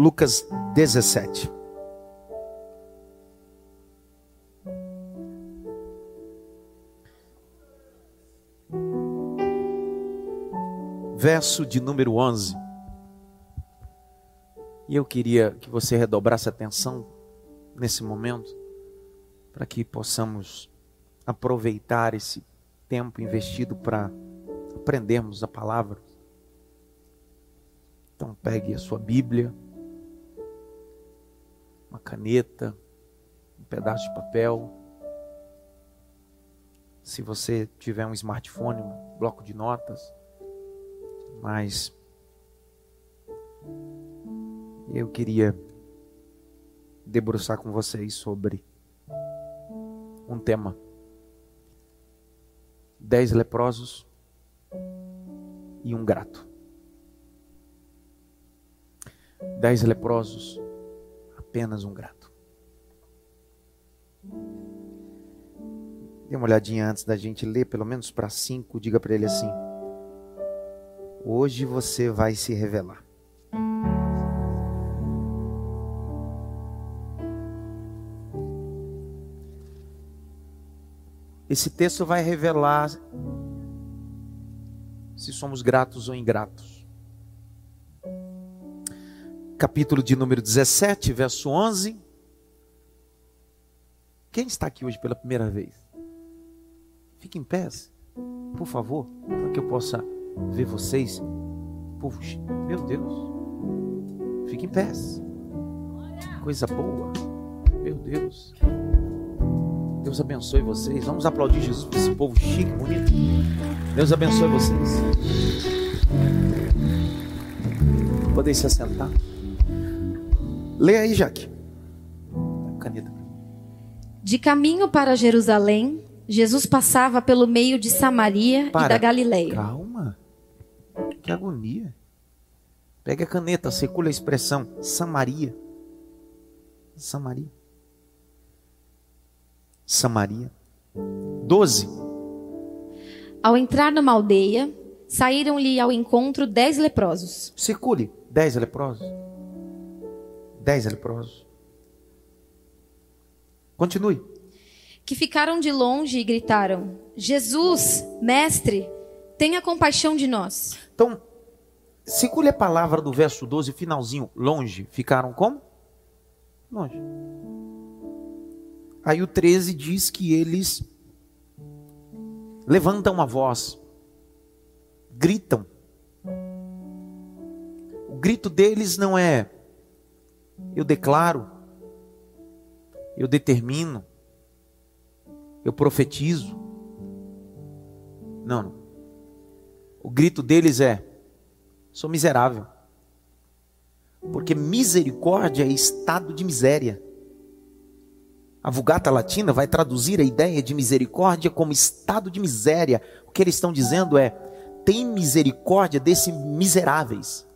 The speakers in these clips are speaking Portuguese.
Lucas 17. Verso de número 11. E eu queria que você redobrasse atenção nesse momento, para que possamos aproveitar esse tempo investido para aprendermos a palavra. Então pegue a sua Bíblia, uma caneta, um pedaço de papel. Se você tiver um smartphone, um bloco de notas, mas eu queria debruçar com vocês sobre um tema. Dez leprosos e um grato. Dez leprosos, apenas um grato. Dê uma olhadinha antes da gente ler, pelo menos para cinco. Diga para ele assim: Hoje você vai se revelar. Esse texto vai revelar se somos gratos ou ingratos. Capítulo de número 17, verso 11. Quem está aqui hoje pela primeira vez? Fique em pé, por favor, para que eu possa ver vocês. Povo, meu Deus. Fique em pé. Coisa boa. Meu Deus. Deus abençoe vocês. Vamos aplaudir Jesus esse povo chique, bonito. Deus abençoe vocês. Podem se assentar. Leia aí, Jaque. Caneta. De caminho para Jerusalém, Jesus passava pelo meio de Samaria para. e da Galileia. Calma. Que agonia. Pega a caneta, circula a expressão Samaria. Samaria. Samaria. 12. Ao entrar numa aldeia, saíram-lhe ao encontro dez leprosos. Circule, dez leprosos. Dez leprosos. Continue. Que ficaram de longe e gritaram: Jesus, mestre, tenha compaixão de nós. Então, circule a palavra do verso 12, finalzinho, longe. Ficaram como? Longe. Aí o 13 diz que eles levantam a voz, gritam. O grito deles não é eu declaro, eu determino, eu profetizo. Não. O grito deles é: sou miserável. Porque misericórdia é estado de miséria. A Vulgata Latina vai traduzir a ideia de misericórdia como estado de miséria. O que eles estão dizendo é: tem misericórdia desses miseráveis.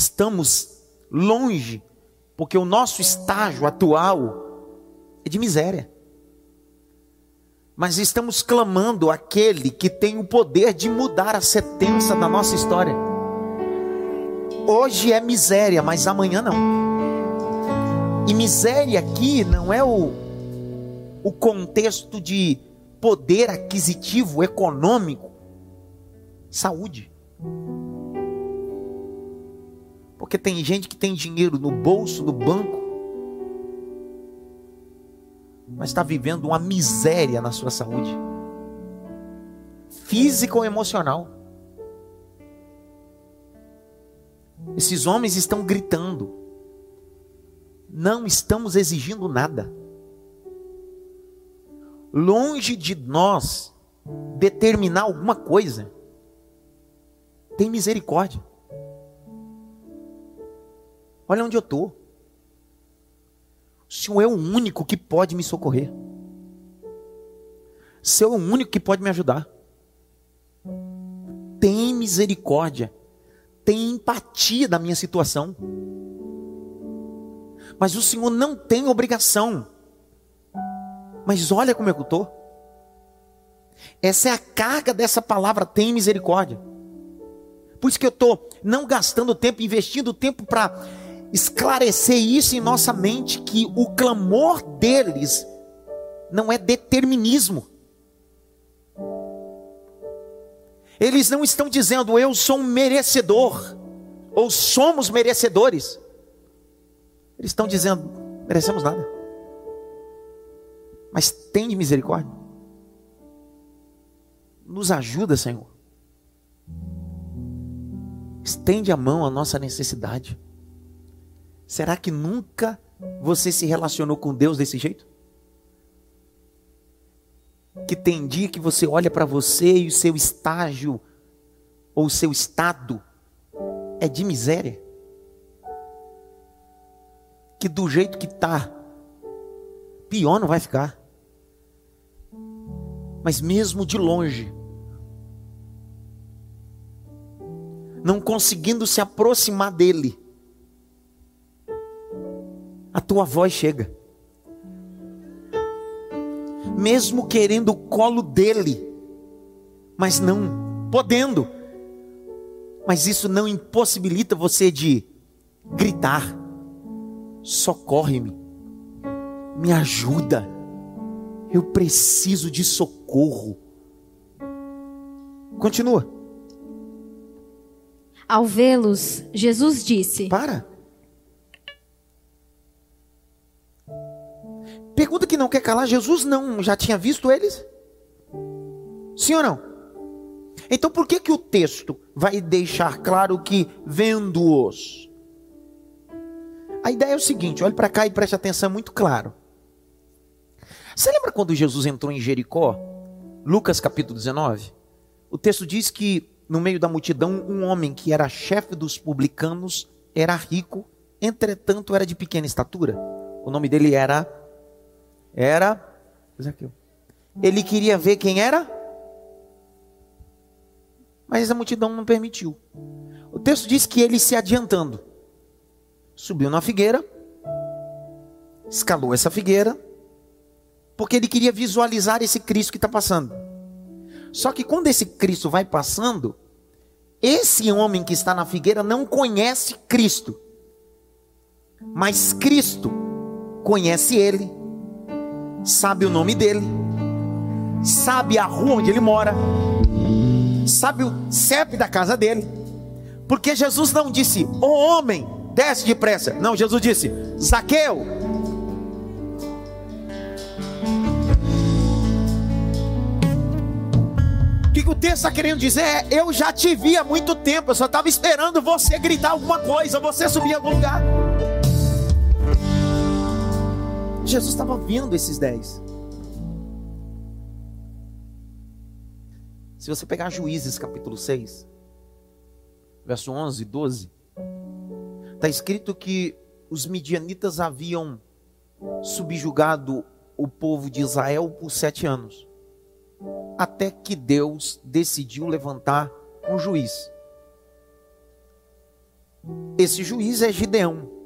Estamos longe, porque o nosso estágio atual é de miséria. Mas estamos clamando aquele que tem o poder de mudar a sentença da nossa história. Hoje é miséria, mas amanhã não. E miséria aqui não é o, o contexto de poder aquisitivo, econômico, saúde. Porque tem gente que tem dinheiro no bolso, no banco, mas está vivendo uma miséria na sua saúde, física ou emocional. Esses homens estão gritando não estamos exigindo nada. Longe de nós determinar alguma coisa, tem misericórdia. Olha onde eu estou. O Senhor é o único que pode me socorrer. O Senhor é o único que pode me ajudar. Tem misericórdia. Tem empatia da minha situação mas o Senhor não tem obrigação. Mas olha como eu estou. Essa é a carga dessa palavra, tem misericórdia. Por isso que eu estou não gastando tempo, investindo tempo para esclarecer isso em nossa mente, que o clamor deles não é determinismo. Eles não estão dizendo eu sou um merecedor, ou somos merecedores. Eles estão dizendo, merecemos nada. Mas tem de misericórdia. Nos ajuda, Senhor. Estende a mão à nossa necessidade. Será que nunca você se relacionou com Deus desse jeito? Que tem dia que você olha para você e o seu estágio ou o seu estado é de miséria. Que do jeito que tá, pior não vai ficar. Mas mesmo de longe, não conseguindo se aproximar dele, a tua voz chega. Mesmo querendo o colo dele, mas não podendo. Mas isso não impossibilita você de gritar: socorre-me, me ajuda, eu preciso de socorro. Continua. Ao vê-los, Jesus disse: Para. Pergunta que não quer calar, Jesus não já tinha visto eles? Sim ou não? Então por que que o texto vai deixar claro que vendo-os? A ideia é o seguinte, olhe para cá e preste atenção muito claro. Você lembra quando Jesus entrou em Jericó? Lucas capítulo 19? O texto diz que no meio da multidão, um homem que era chefe dos publicanos, era rico, entretanto era de pequena estatura. O nome dele era. Era. Ele queria ver quem era, mas a multidão não permitiu. O texto diz que ele se adiantando, subiu na figueira, escalou essa figueira, porque ele queria visualizar esse Cristo que está passando. Só que quando esse Cristo vai passando, esse homem que está na figueira não conhece Cristo, mas Cristo conhece ele, sabe o nome dele, sabe a rua onde ele mora, sabe o CEP da casa dele, porque Jesus não disse, oh, homem, desce depressa, não, Jesus disse, Zaqueu, que, que o texto está querendo dizer é: eu já te vi há muito tempo, eu só estava esperando você gritar alguma coisa, você subir algum lugar. Jesus estava vendo esses dez. Se você pegar Juízes capítulo 6, verso 11 e 12, está escrito que os midianitas haviam subjugado o povo de Israel por sete anos até que Deus decidiu levantar um juiz. Esse juiz é Gideão.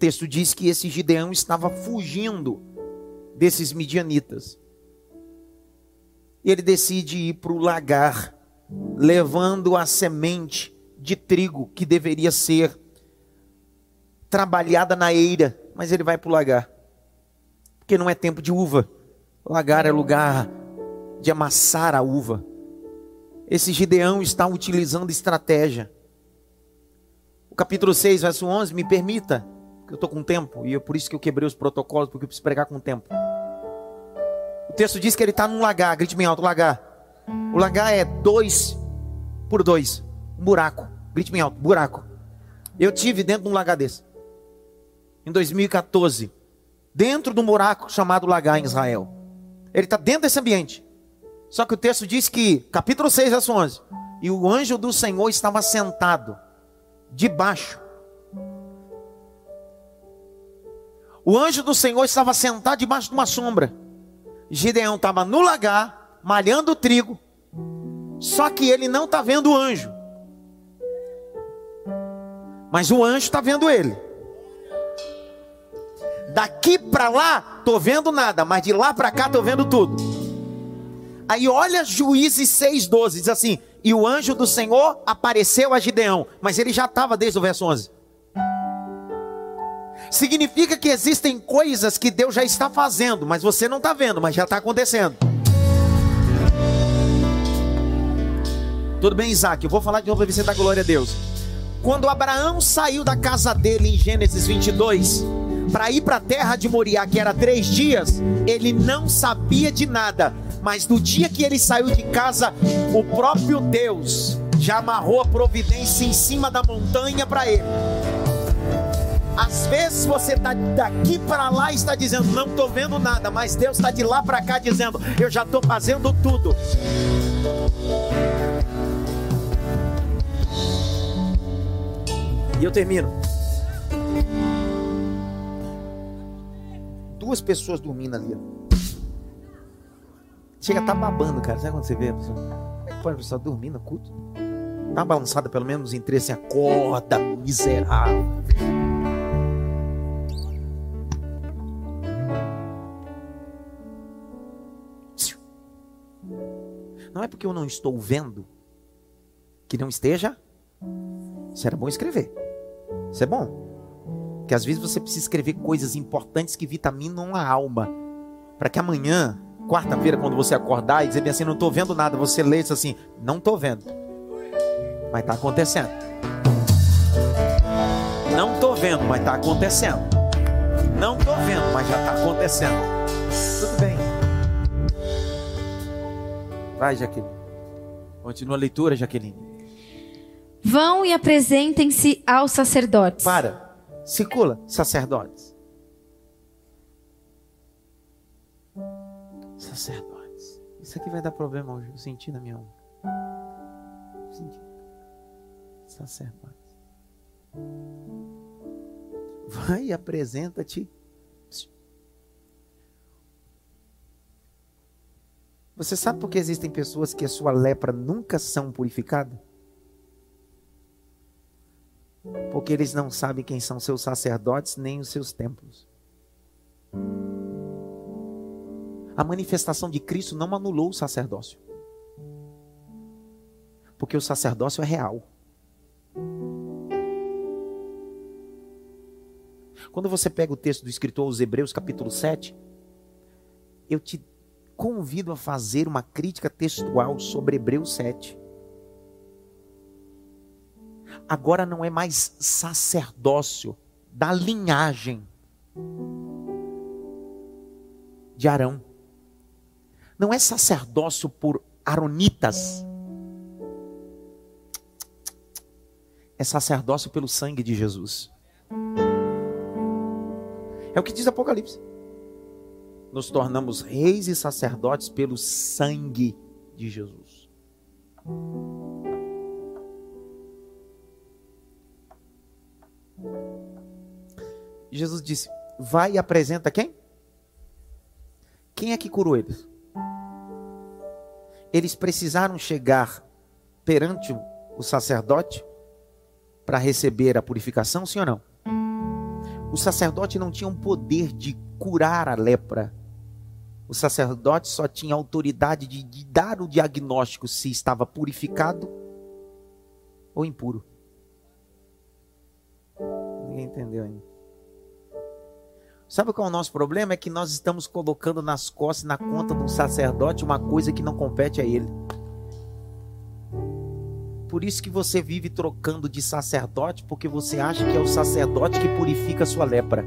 Texto diz que esse Gideão estava fugindo desses midianitas. Ele decide ir para o lagar, levando a semente de trigo que deveria ser trabalhada na eira, mas ele vai para o lagar, porque não é tempo de uva. Lagar é lugar de amassar a uva. Esse Gideão está utilizando estratégia. O capítulo 6, verso 11, me permita, eu estou com tempo, e é por isso que eu quebrei os protocolos, porque eu preciso pregar com tempo. O texto diz que ele está num lagar, grite bem alto, lagar. O lagar é dois por dois, um buraco, grite bem alto, buraco. Eu tive dentro de um lagar desse, em 2014, dentro de um buraco chamado lagar em Israel. Ele está dentro desse ambiente. Só que o texto diz que, capítulo 6, verso 11: E o anjo do Senhor estava sentado debaixo. O anjo do Senhor estava sentado debaixo de uma sombra. Gideão estava no lagar, malhando o trigo. Só que ele não está vendo o anjo. Mas o anjo está vendo ele. Daqui para lá, tô vendo nada, mas de lá para cá tô vendo tudo. Aí olha Juízes 6:12, diz assim: e o anjo do Senhor apareceu a Gideão. Mas ele já estava desde o verso 11. Significa que existem coisas que Deus já está fazendo, mas você não está vendo, mas já está acontecendo. Tudo bem, Isaac? Eu vou falar de novo para você dar glória a Deus. Quando Abraão saiu da casa dele em Gênesis 22, para ir para a terra de Moriá, que era três dias, ele não sabia de nada. Mas no dia que ele saiu de casa, o próprio Deus já amarrou a providência em cima da montanha para ele. Às vezes você está daqui para lá e está dizendo, não estou vendo nada, mas Deus está de lá para cá dizendo, eu já estou fazendo tudo. E eu termino. Duas pessoas dormindo ali. Chega tá babando, cara. Sabe quando você vê a pessoa? Como é que pode a pessoa no culto? Tá balançada pelo menos em três assim, acorda, miserável. Não é porque eu não estou vendo que não esteja. Era bom escrever. Isso é bom. Porque às vezes você precisa escrever coisas importantes que vitaminam a alma. Para que amanhã, quarta-feira, quando você acordar e dizer assim, não estou vendo nada, você lê isso assim, não estou vendo. Mas está acontecendo. Não estou vendo, mas está acontecendo. Não estou vendo, mas já está acontecendo. Vai, Jaqueline. Continua a leitura, Jaqueline. Vão e apresentem-se aos sacerdotes. Para. Circula, sacerdotes. Sacerdotes. Isso aqui vai dar problema hoje. Eu senti na minha alma. Senti. Sacerdotes. Vai e apresenta-te. Você sabe por que existem pessoas que a sua lepra nunca são purificadas? porque eles não sabem quem são seus sacerdotes nem os seus templos. A manifestação de Cristo não anulou o sacerdócio, porque o sacerdócio é real. Quando você pega o texto do escritor aos Hebreus, capítulo 7, eu te convido a fazer uma crítica textual sobre Hebreus 7 agora não é mais sacerdócio da linhagem de Arão. Não é sacerdócio por aronitas. É sacerdócio pelo sangue de Jesus. É o que diz Apocalipse. Nos tornamos reis e sacerdotes pelo sangue de Jesus. Jesus disse: Vai e apresenta quem? Quem é que curou eles? Eles precisaram chegar perante o sacerdote para receber a purificação, sim ou não? O sacerdote não tinha o poder de curar a lepra. O sacerdote só tinha autoridade de, de dar o diagnóstico se estava purificado ou impuro. Ninguém entendeu ainda. Sabe qual é o nosso problema? É que nós estamos colocando nas costas, na conta do sacerdote, uma coisa que não compete a ele. Por isso que você vive trocando de sacerdote, porque você acha que é o sacerdote que purifica a sua lepra.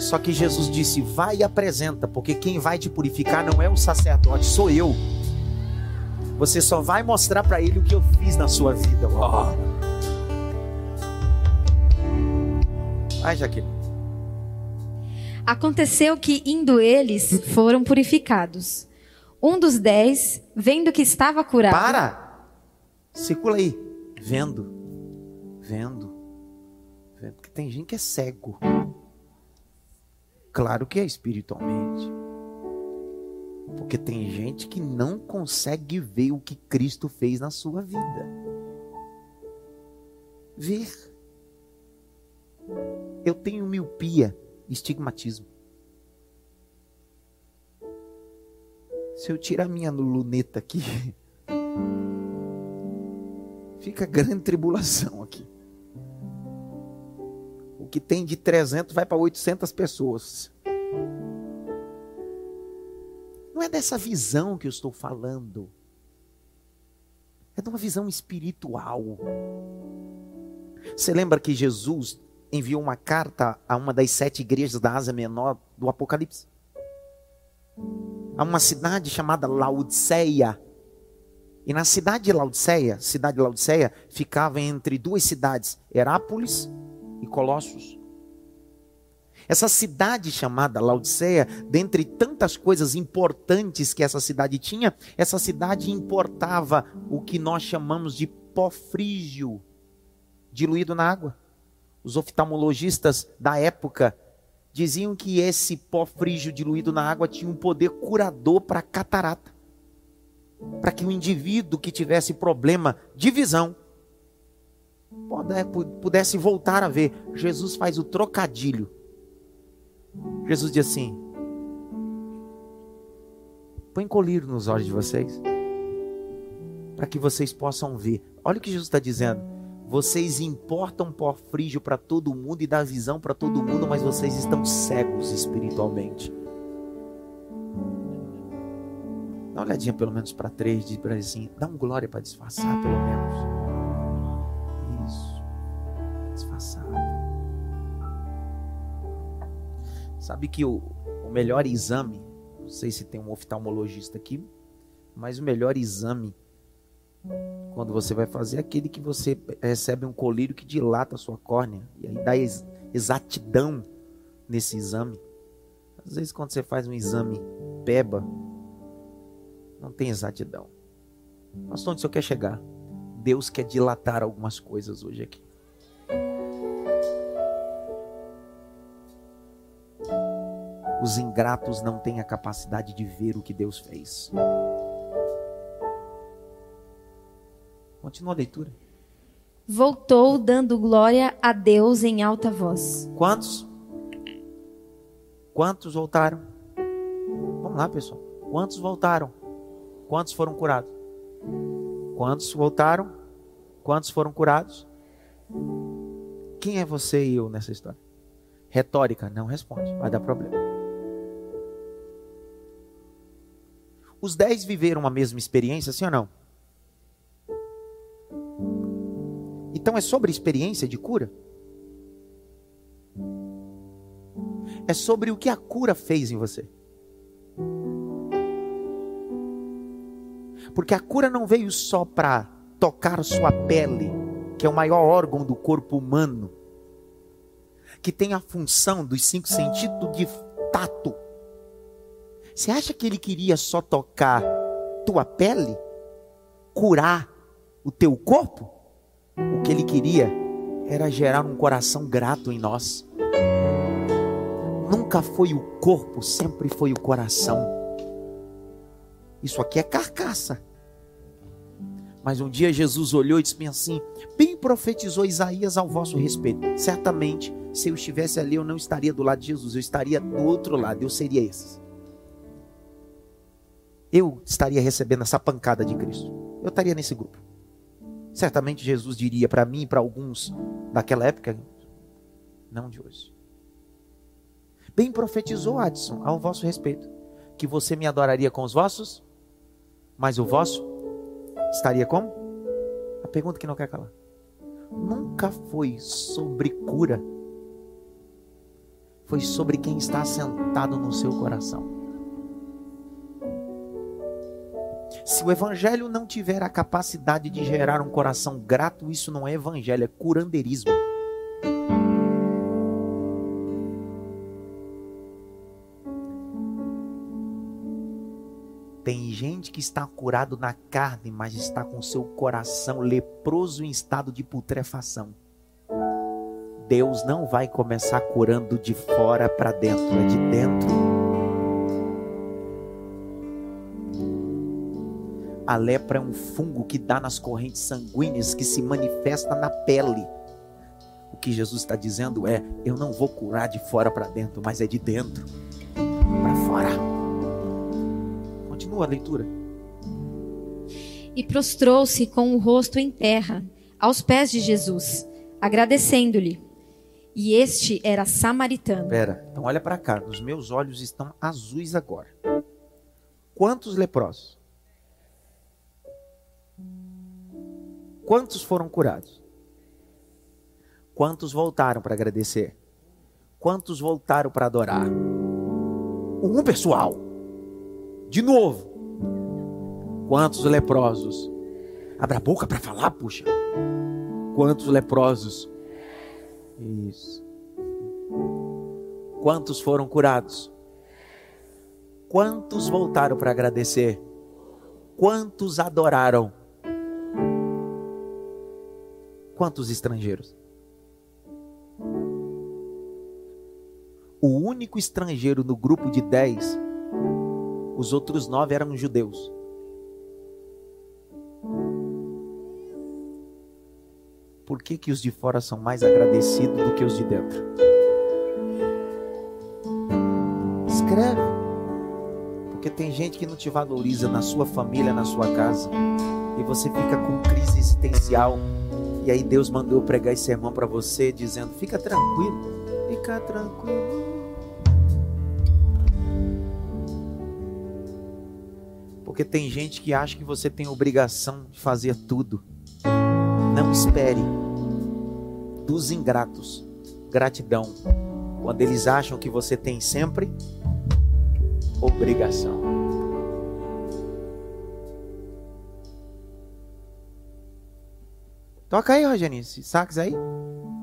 Só que Jesus disse: vai e apresenta, porque quem vai te purificar não é o sacerdote, sou eu. Você só vai mostrar para ele o que eu fiz na sua vida. Oh. Ai, Jaqueline. Aconteceu que, indo eles, foram purificados. Um dos dez, vendo que estava curado. Para! Circula aí. Vendo. Vendo. Vendo. Porque tem gente que é cego. Claro que é espiritualmente. Porque tem gente que não consegue ver o que Cristo fez na sua vida. Ver. Eu tenho miopia estigmatismo. Se eu tirar minha luneta aqui, Fica grande tribulação aqui. Que tem de 300 vai para 800 pessoas. Não é dessa visão que eu estou falando. É de uma visão espiritual. Você lembra que Jesus enviou uma carta a uma das sete igrejas da Ásia Menor do Apocalipse? A uma cidade chamada Laodiceia. E na cidade de Laodiceia, cidade de Laodiceia, ficava entre duas cidades, Herápolis e Colossos. Essa cidade chamada Laodiceia, dentre tantas coisas importantes que essa cidade tinha, essa cidade importava o que nós chamamos de pó frígio diluído na água. Os oftalmologistas da época diziam que esse pó frígio diluído na água tinha um poder curador para catarata. Para que o indivíduo que tivesse problema de visão pudesse voltar a ver. Jesus faz o trocadilho. Jesus diz assim: põe colírio nos olhos de vocês, para que vocês possam ver. Olha o que Jesus está dizendo. Vocês importam pó frígio para todo mundo e dá visão para todo mundo, mas vocês estão cegos espiritualmente. Dá uma olhadinha pelo menos para três, diz assim, dá um glória para disfarçar pelo menos. Isso, disfarçar. Sabe que o, o melhor exame, não sei se tem um oftalmologista aqui, mas o melhor exame quando você vai fazer é aquele que você recebe um colírio que dilata a sua córnea e aí dá exatidão nesse exame. Às vezes quando você faz um exame peba, não tem exatidão. Mas onde o senhor quer chegar? Deus quer dilatar algumas coisas hoje aqui. Os ingratos não têm a capacidade de ver o que Deus fez. Continua a leitura. Voltou dando glória a Deus em alta voz. Quantos? Quantos voltaram? Vamos lá, pessoal. Quantos voltaram? Quantos foram curados? Quantos voltaram? Quantos foram curados? Quem é você e eu nessa história? Retórica, não responde, vai dar problema. Os dez viveram a mesma experiência, sim ou não? Então é sobre experiência de cura? É sobre o que a cura fez em você. Porque a cura não veio só para tocar sua pele, que é o maior órgão do corpo humano, que tem a função dos cinco sentidos de tato. Você acha que ele queria só tocar tua pele? Curar o teu corpo? O que ele queria era gerar um coração grato em nós. Nunca foi o corpo, sempre foi o coração. Isso aqui é carcaça. Mas um dia Jesus olhou e disse assim: Bem profetizou Isaías ao vosso respeito. Certamente, se eu estivesse ali, eu não estaria do lado de Jesus, eu estaria do outro lado, eu seria esse. Eu estaria recebendo essa pancada de Cristo. Eu estaria nesse grupo. Certamente Jesus diria para mim e para alguns daquela época, não de hoje. Bem profetizou Adson ao vosso respeito, que você me adoraria com os vossos, mas o vosso estaria como? A pergunta que não quer calar. Nunca foi sobre cura, foi sobre quem está sentado no seu coração. Se o evangelho não tiver a capacidade de gerar um coração grato, isso não é evangelho, é curandeirismo. Tem gente que está curado na carne, mas está com seu coração leproso em estado de putrefação. Deus não vai começar curando de fora para dentro, é de dentro A lepra é um fungo que dá nas correntes sanguíneas, que se manifesta na pele. O que Jesus está dizendo é: eu não vou curar de fora para dentro, mas é de dentro para fora. Continua a leitura. e prostrou-se com o rosto em terra, aos pés de Jesus, agradecendo-lhe. E este era samaritano. Pera, então olha para cá, os meus olhos estão azuis agora. Quantos leprosos? Quantos foram curados? Quantos voltaram para agradecer? Quantos voltaram para adorar? Um pessoal. De novo. Quantos leprosos? Abra a boca para falar, puxa. Quantos leprosos? Isso. Quantos foram curados? Quantos voltaram para agradecer? Quantos adoraram? Quantos estrangeiros? O único estrangeiro no grupo de dez, os outros nove eram judeus. Por que, que os de fora são mais agradecidos do que os de dentro? Escreve. Porque tem gente que não te valoriza na sua família, na sua casa. E você fica com crise existencial. E aí Deus mandou eu pregar esse sermão para você, dizendo: fica tranquilo, fica tranquilo. Porque tem gente que acha que você tem obrigação de fazer tudo. Não espere dos ingratos gratidão quando eles acham que você tem sempre obrigação. Toca aí, Rogerinho, esse sax aí,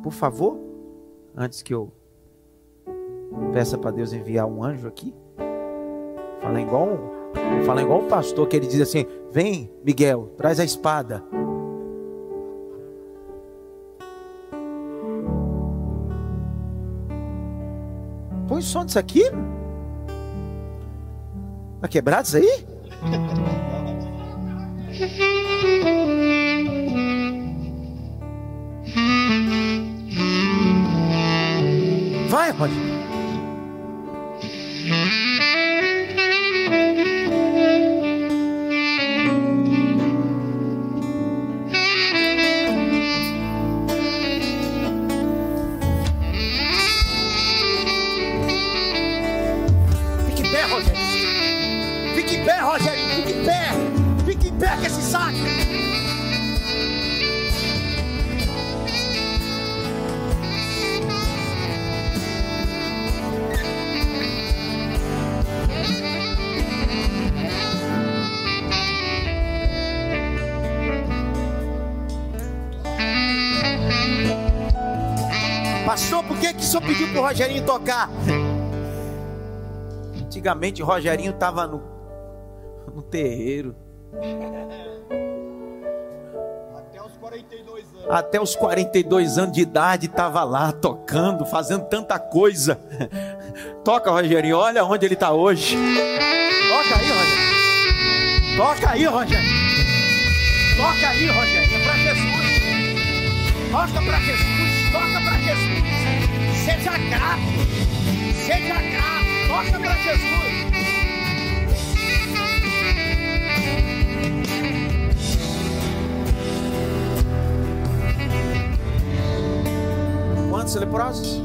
por favor, antes que eu peça para Deus enviar um anjo aqui. Fala igual, fala igual o pastor que ele diz assim: "Vem, Miguel, traz a espada". Põe o som disso aqui. Tá quebrado isso aí? Roger. Fique em pé, Rogério. Fique em pé, Rogério. Fique pé. Fique em pé com esse saco. Por que, que o senhor pediu pro Rogerinho tocar? Antigamente o Rogerinho estava no, no terreiro. Até os 42 anos. Até os 42 anos de idade estava lá tocando, fazendo tanta coisa. Toca, Rogerinho, olha onde ele está hoje. Toca aí, Rogerinho. Toca aí, Rogerinho. Toca aí, Rogerinho, é para Jesus. Toca para Jesus, toca para Jesus. Seja grato, seja grato, toca para Jesus. Quantos leprosos?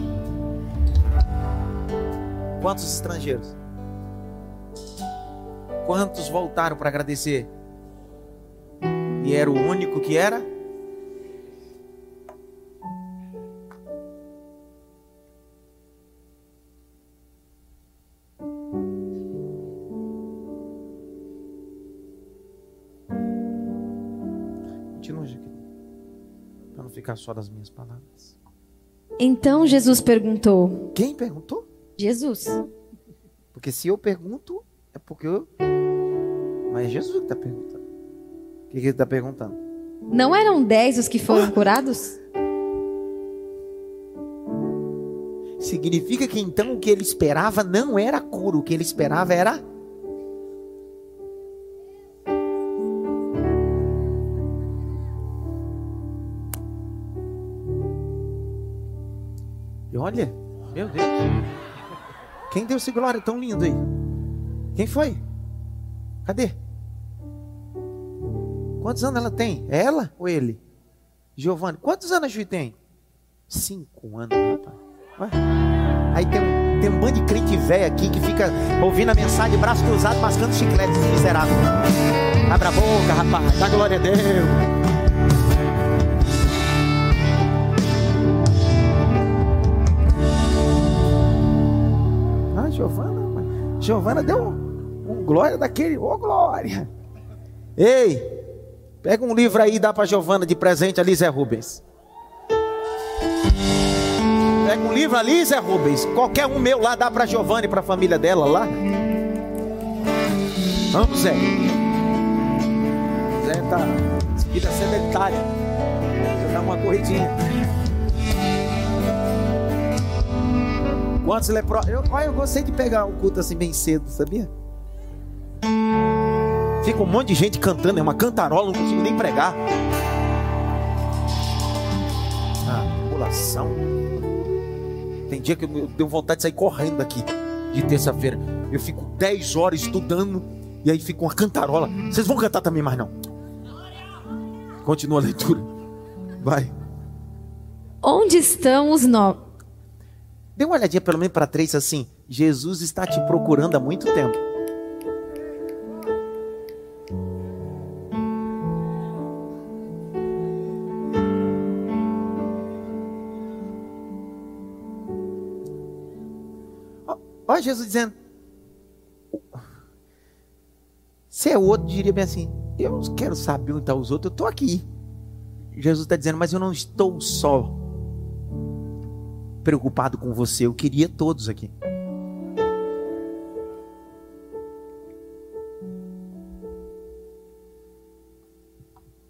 Quantos estrangeiros? Quantos voltaram para agradecer? E era o único que era? Ficar só das minhas palavras. Então Jesus perguntou: Quem perguntou? Jesus, Porque se eu pergunto, é porque eu. Mas é Jesus que está perguntando. O que, que ele está perguntando? não eram dez os que foram curados? Significa que então o que ele esperava não era cura, o que ele esperava era. Olha, meu Deus. Quem deu esse glória tão lindo aí? Quem foi? Cadê? Quantos anos ela tem? Ela ou ele? Giovanni. Quantos anos a Juí tem? Cinco anos, rapaz. Ué? Aí tem tem um bando de crente velho aqui que fica ouvindo a mensagem, braço cruzado, mascando chiclete miserável. Abra a boca, rapaz. Dá glória a Deus. Giovana, Giovana deu um, um glória daquele, ô oh, glória. Ei, pega um livro aí e dá para Giovana de presente ali, Zé Rubens. Pega um livro ali, Zé Rubens. Qualquer um meu lá dá para Giovana e para a família dela lá. Vamos, Zé. Zé tá vida sedentária. Dá uma corridinha. Quantos leprosos? Eu, olha, eu gostei de pegar o culto assim bem cedo, sabia? Fica um monte de gente cantando, é uma cantarola, não consigo nem pregar. Ah, população. Tem dia que eu tenho vontade de sair correndo daqui, de terça-feira. Eu fico 10 horas estudando, e aí fica uma cantarola. Vocês vão cantar também, mas não. Continua a leitura. Vai. Onde estão os nove? Dê uma olhadinha pelo menos para três assim. Jesus está te procurando há muito tempo. Olha Jesus dizendo. Se é outro, diria bem assim: Eu quero saber onde estão os outros, eu estou aqui. Jesus está dizendo, mas eu não estou só preocupado com você, eu queria todos aqui.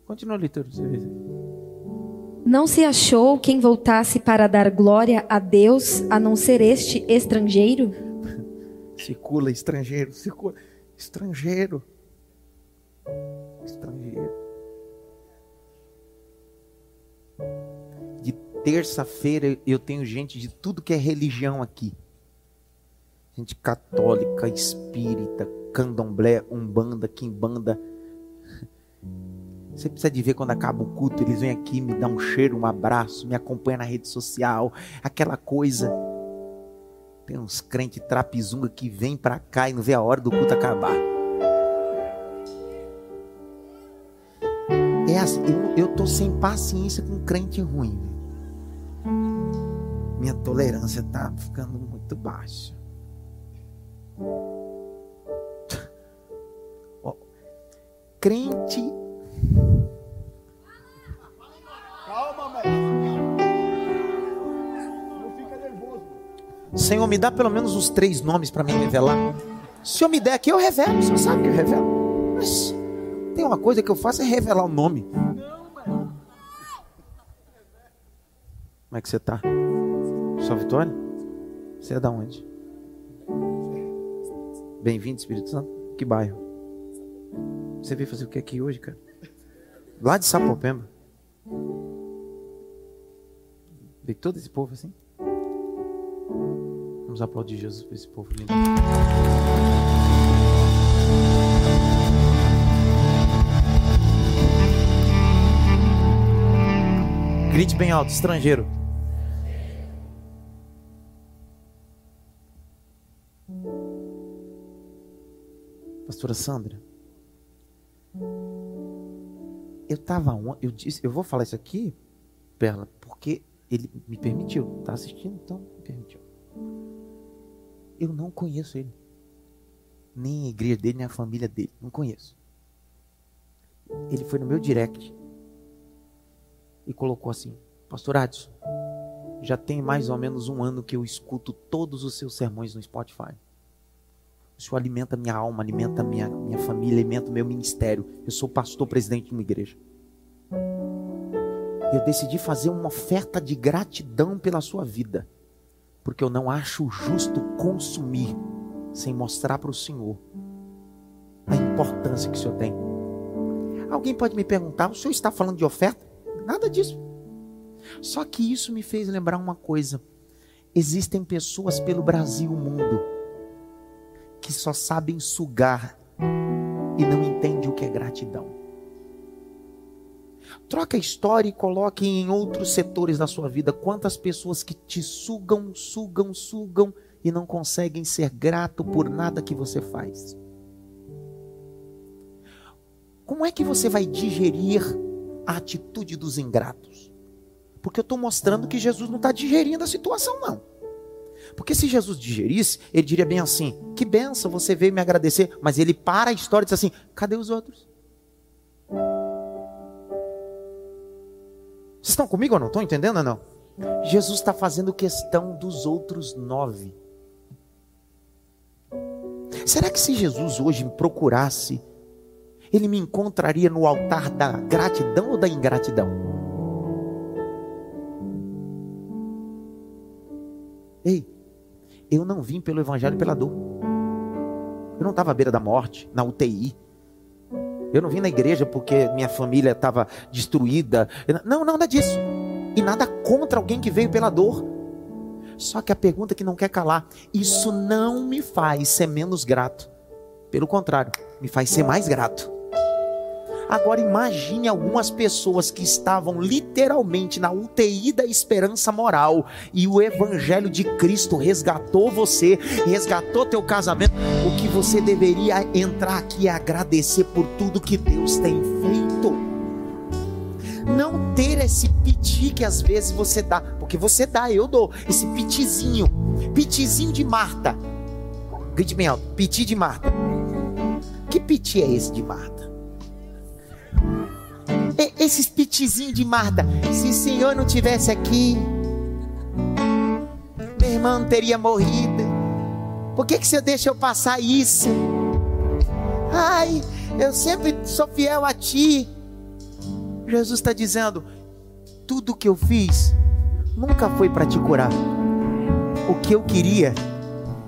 Continua a leitura. Não se achou quem voltasse para dar glória a Deus, a não ser este estrangeiro? Circula estrangeiro, circula estrangeiro. Estrangeiro. Terça-feira eu tenho gente de tudo que é religião aqui. Gente católica, espírita, candomblé, umbanda, quimbanda. Você precisa de ver quando acaba o culto, eles vêm aqui, me dão um cheiro, um abraço, me acompanham na rede social, aquela coisa. Tem uns crentes trapizunga que vêm para cá e não vê a hora do culto acabar. É assim, eu, eu tô sem paciência com crente ruim. Minha tolerância tá ficando muito baixa. crente Calma. Não fica nervoso. Senhor, me dá pelo menos os três nomes para me revelar. Se Senhor me der aqui, eu revelo. O Senhor sabe que eu revelo. Mas tem uma coisa que eu faço é revelar o nome. Como é que você tá? Sua Vitória? Você é da onde? Bem-vindo, Espírito Santo. Que bairro? Você veio fazer o que aqui hoje, cara? Lá de Sapopemba. Vê todo esse povo assim. Vamos aplaudir Jesus por esse povo lindo. Grite bem alto, estrangeiro. Pastora Sandra. Eu tava eu disse, eu vou falar isso aqui, Perla, porque ele me permitiu. Tá assistindo? Então me permitiu. Eu não conheço ele. Nem a igreja dele, nem a família dele. Não conheço. Ele foi no meu direct e colocou assim: Pastor Adson, já tem mais ou menos um ano que eu escuto todos os seus sermões no Spotify. O Senhor alimenta minha alma, alimenta minha, minha família, alimenta o meu ministério. Eu sou pastor presidente de uma igreja. Eu decidi fazer uma oferta de gratidão pela sua vida, porque eu não acho justo consumir sem mostrar para o Senhor a importância que o Senhor tem. Alguém pode me perguntar: o Senhor está falando de oferta? Nada disso. Só que isso me fez lembrar uma coisa: existem pessoas pelo Brasil, mundo, que só sabem sugar e não entendem o que é gratidão. Troca a história e coloque em outros setores da sua vida. Quantas pessoas que te sugam, sugam, sugam e não conseguem ser grato por nada que você faz. Como é que você vai digerir a atitude dos ingratos? Porque eu estou mostrando que Jesus não está digerindo a situação, não. Porque se Jesus digerisse, ele diria bem assim: que benção, você veio me agradecer. Mas ele para a história e diz assim: cadê os outros? Vocês estão comigo ou não? Estão entendendo ou não? Jesus está fazendo questão dos outros nove. Será que se Jesus hoje me procurasse, ele me encontraria no altar da gratidão ou da ingratidão? Ei, eu não vim pelo evangelho pela dor. Eu não estava à beira da morte, na UTI. Eu não vim na igreja porque minha família estava destruída. Não, nada disso. E nada contra alguém que veio pela dor. Só que a pergunta que não quer calar: isso não me faz ser menos grato. Pelo contrário, me faz ser mais grato. Agora imagine algumas pessoas que estavam literalmente na UTI da esperança moral e o evangelho de Cristo resgatou você, resgatou teu casamento. O que você deveria entrar aqui é agradecer por tudo que Deus tem feito. Não ter esse piti que às vezes você dá, porque você dá, eu dou, esse pitizinho, pitizinho de Marta. Grite bem alto, piti de Marta. Que piti é esse de Marta? Esses pitizinhos de Marta. Se o Senhor não tivesse aqui, meu irmão teria morrido. Por que, que o Senhor deixa eu passar isso? Ai, eu sempre sou fiel a Ti. Jesus está dizendo: tudo que eu fiz nunca foi para te curar. O que eu queria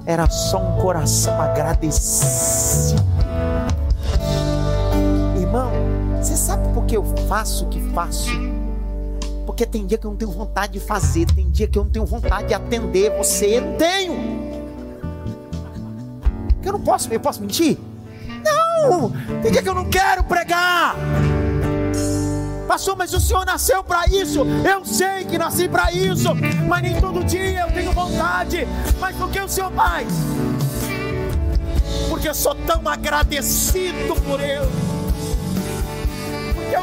era só um coração agradecido. Você sabe por que eu faço o que faço? Porque tem dia que eu não tenho vontade de fazer, tem dia que eu não tenho vontade de atender você, não tenho. Eu não posso, eu posso mentir? Não! Tem dia que eu não quero pregar. Pastor, mas o senhor nasceu para isso. Eu sei que nasci para isso, mas nem todo dia eu tenho vontade. Mas o que o senhor faz? Porque eu sou tão agradecido por ele porque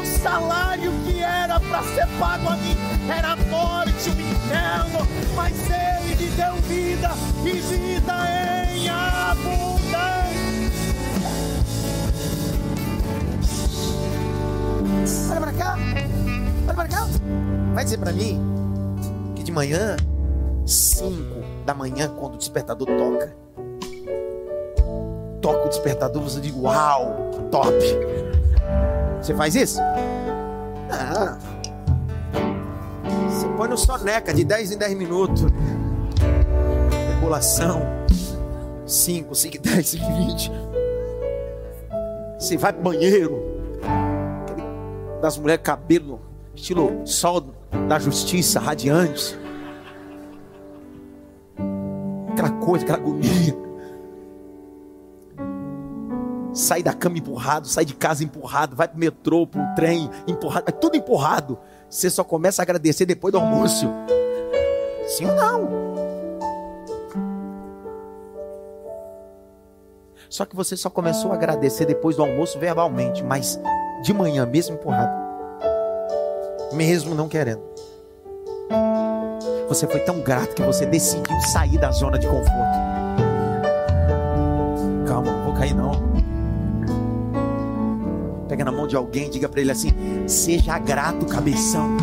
o salário que era para ser pago a mim era a morte, o inferno, mas Ele me deu vida e vida em abundância. Olha para cá, olha para cá. Vai dizer para mim que de manhã, 5 da manhã, quando o despertador toca, toca o despertador, você diz: Uau, top! Você faz isso? Ah. Você põe no soneca de 10 em 10 minutos. Regulação. 5, 5, 10, 5, 20. Você vai pro banheiro. Das mulheres cabelo, estilo sol da justiça, radiante. Aquela coisa, aquela agonia sai da cama empurrado, sai de casa empurrado, vai pro metrô, pro trem empurrado, é tudo empurrado. Você só começa a agradecer depois do almoço. Sim ou não? Só que você só começou a agradecer depois do almoço verbalmente, mas de manhã mesmo empurrado. Mesmo não querendo. Você foi tão grato que você decidiu sair da zona de conforto. Calma, não vou cair não. Pega na mão de alguém, diga para ele assim: seja grato, cabeção.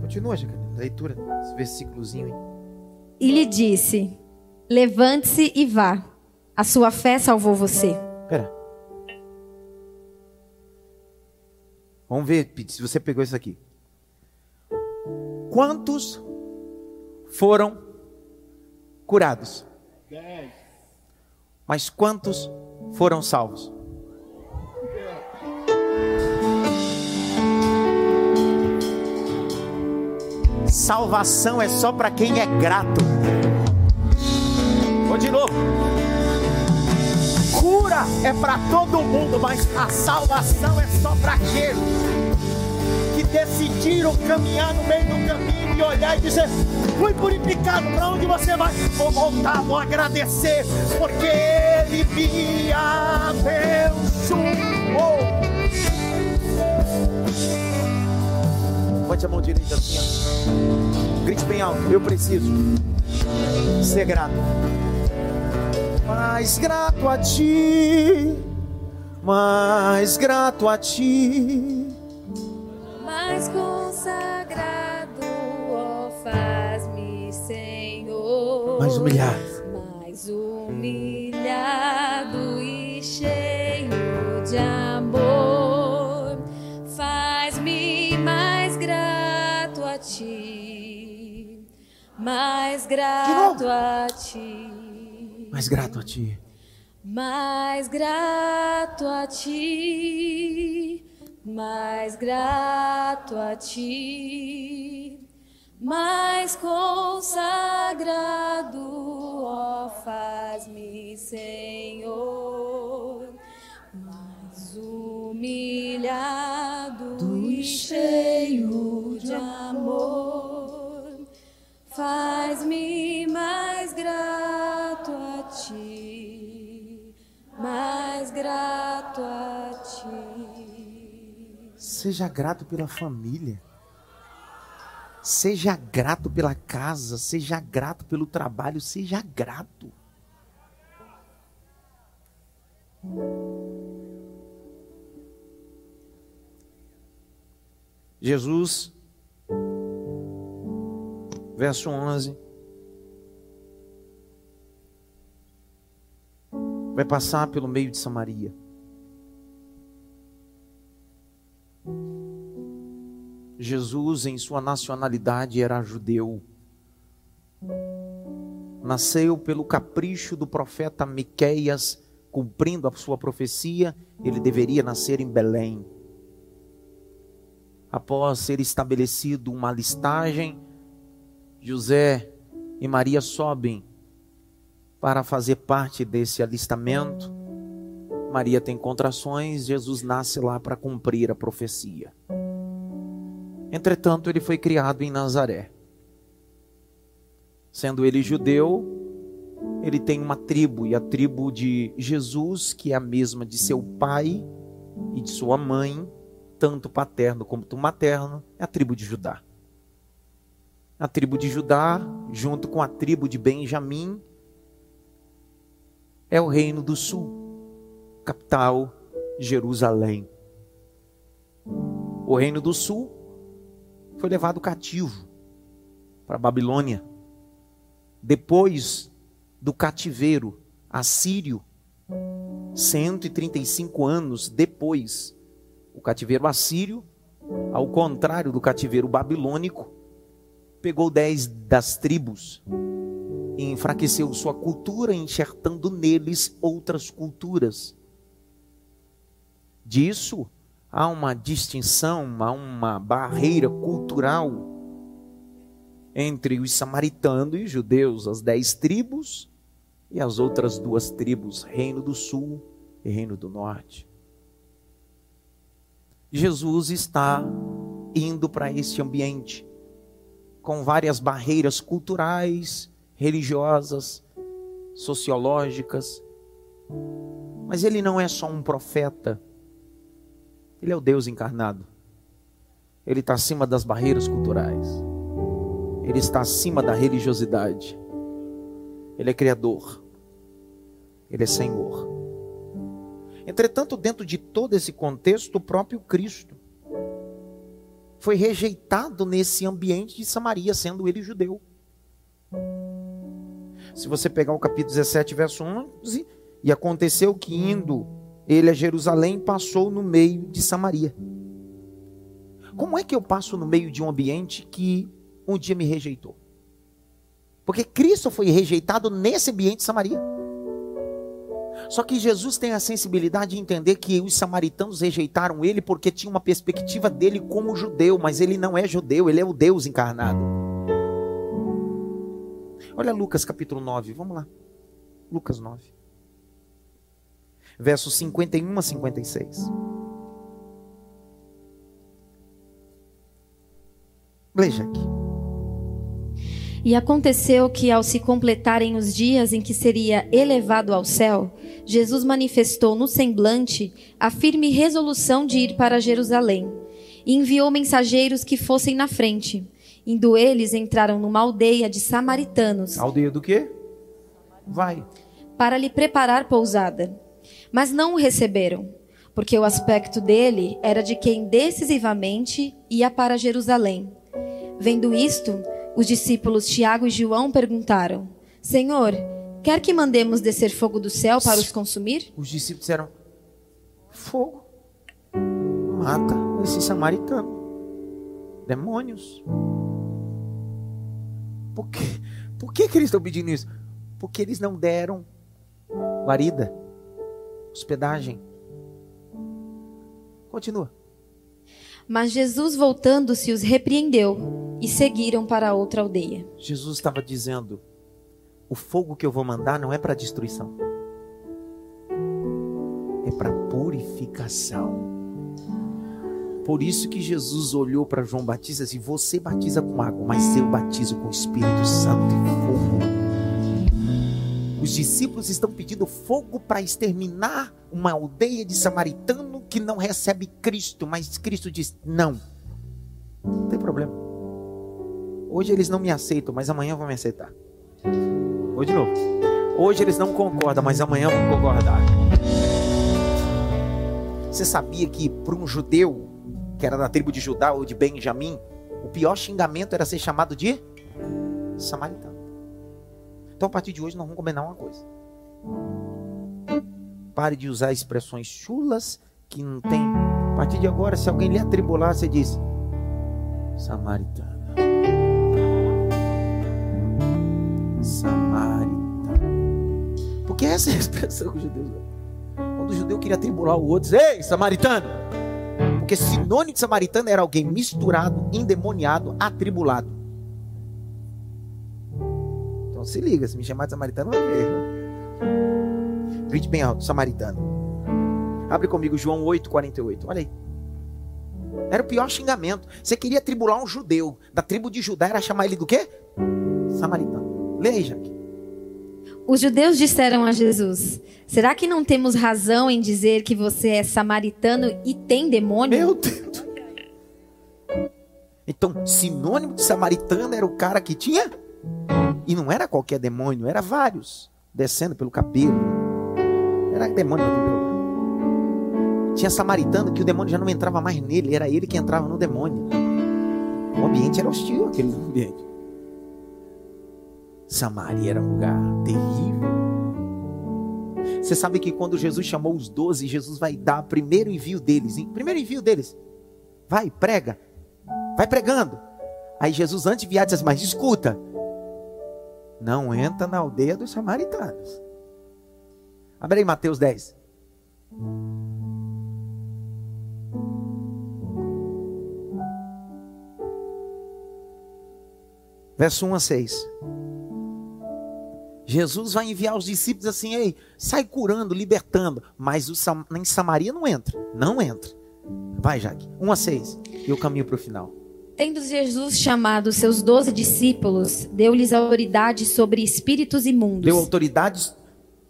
Continua, leitura, esse versículozinho aí. E lhe disse: Levante-se e vá. A sua fé salvou você. Pera. Vamos ver, Pete, se você pegou isso aqui. Quantos foram curados? Dez. Mas quantos foram salvos? Salvação é só para quem é grato. Vou de novo. Cura é para todo mundo, mas a salvação é só para aqueles que decidiram caminhar no meio do caminho e olhar e dizer: Fui purificado, para onde você vai? Vou voltar, vou agradecer, porque Ele me abençoou. Bote a mão direita assim. Grite bem alto, eu preciso ser grato. Mais grato a ti, mais grato a ti. Mais consagrado, ó, faz-me, Senhor. Mais humilhado. Mais humilhado e cheio de amor. Faz-me mais grato a ti. Mais grato a ti. Mais grato a ti. Mais grato a ti, mais grato a ti, mais consagrado, ó, faz-me, Senhor, mais humilhado e cheio de amor. Faz-me mais grato mais grato a ti. Seja grato pela família. Seja grato pela casa, seja grato pelo trabalho, seja grato. Jesus, verso 11, vai passar pelo meio de Samaria. Jesus, em sua nacionalidade, era judeu. Nasceu pelo capricho do profeta Miqueias, cumprindo a sua profecia, ele deveria nascer em Belém. Após ser estabelecido uma listagem, José e Maria sobem para fazer parte desse alistamento. Maria tem contrações, Jesus nasce lá para cumprir a profecia. Entretanto, ele foi criado em Nazaré. Sendo ele judeu, ele tem uma tribo, e a tribo de Jesus, que é a mesma de seu pai e de sua mãe, tanto paterno como materno, é a tribo de Judá. A tribo de Judá, junto com a tribo de Benjamim, é o reino do sul, capital Jerusalém. O reino do sul foi levado cativo para a Babilônia. Depois do cativeiro assírio, 135 anos depois, o cativeiro assírio, ao contrário do cativeiro babilônico, pegou dez das tribos e enfraqueceu sua cultura, enxertando neles outras culturas. Disso há uma distinção, há uma barreira cultural entre os samaritanos e os judeus, as dez tribos e as outras duas tribos, Reino do Sul e Reino do Norte. Jesus está indo para esse ambiente com várias barreiras culturais, religiosas, sociológicas. Mas ele não é só um profeta, ele é o Deus encarnado. Ele está acima das barreiras culturais, ele está acima da religiosidade. Ele é Criador, ele é Senhor. Entretanto, dentro de todo esse contexto, o próprio Cristo foi rejeitado nesse ambiente de Samaria, sendo ele judeu. Se você pegar o capítulo 17, verso 11, e aconteceu que indo ele a Jerusalém, passou no meio de Samaria. Como é que eu passo no meio de um ambiente que um dia me rejeitou? Porque Cristo foi rejeitado nesse ambiente de Samaria. Só que Jesus tem a sensibilidade de entender que os samaritanos rejeitaram ele porque tinha uma perspectiva dele como judeu, mas ele não é judeu, ele é o Deus encarnado. Olha Lucas capítulo 9, vamos lá. Lucas 9. Versos 51 a 56. Veja aqui. E aconteceu que, ao se completarem os dias em que seria elevado ao céu, Jesus manifestou no semblante a firme resolução de ir para Jerusalém. E enviou mensageiros que fossem na frente. Indo eles, entraram numa aldeia de samaritanos, Aldeia do quê? Vai. para lhe preparar pousada. Mas não o receberam, porque o aspecto dele era de quem decisivamente ia para Jerusalém. Vendo isto, os discípulos Tiago e João perguntaram: Senhor, quer que mandemos descer fogo do céu para os consumir? Os discípulos disseram: Fogo. Mata esse samaritano. Demônios. Por quê? Por que, que eles estão pedindo isso? Porque eles não deram guarida, hospedagem. Continua. Mas Jesus, voltando-se, os repreendeu e seguiram para outra aldeia. Jesus estava dizendo: o fogo que eu vou mandar não é para destruição, é para purificação. Por isso que Jesus olhou para João Batista e disse: Você batiza com água, mas eu batizo com o Espírito Santo e fogo. Os discípulos estão pedindo fogo para exterminar uma aldeia de samaritano que não recebe Cristo, mas Cristo diz: Não, não tem problema. Hoje eles não me aceitam, mas amanhã vão me aceitar. Hoje de novo. Hoje eles não concordam, mas amanhã vão concordar. Você sabia que para um judeu, que era da tribo de Judá ou de Benjamim, o pior xingamento era ser chamado de samaritano. Então a partir de hoje nós vamos combinar uma coisa. Pare de usar expressões chulas que não tem. A partir de agora, se alguém lhe atribular, você diz: Samaritana. Samaritana. Porque essa é a expressão que os judeus. Quando o judeu queria atribular o outro, diz, ei, samaritano. Porque sinônimo de samaritano era alguém misturado, endemoniado, atribulado. Então se liga, se me chamar de samaritano, vai ver. Grite bem alto, samaritano. Abre comigo João 8, 48. Olha aí. Era o pior xingamento. Você queria tribular um judeu. Da tribo de Judá era chamar ele do quê? Samaritano. Aí, Jaque. Os judeus disseram a Jesus: Será que não temos razão em dizer que você é samaritano e tem demônio? Meu Deus. Então, sinônimo de samaritano era o cara que tinha. E não era qualquer demônio, era vários. Descendo pelo cabelo. Era demônio. Tinha samaritano que o demônio já não entrava mais nele, era ele que entrava no demônio. O ambiente era hostil, aquele ambiente. Samaria era um lugar terrível. Você sabe que quando Jesus chamou os doze, Jesus vai dar o primeiro envio deles. hein? Primeiro envio deles. Vai, prega. Vai pregando. Aí Jesus, antes de enviar, diz assim, mas escuta. Não entra na aldeia dos samaritanos. Abre aí Mateus 10. Verso 1 a 6. Jesus vai enviar os discípulos assim, ei, sai curando, libertando. Mas o Sam- em Samaria não entra. Não entra. Vai, Jaque. 1 a 6. E eu caminho para o final. Tendo Jesus chamado seus doze discípulos, deu-lhes autoridade sobre espíritos imundos, Deu autoridades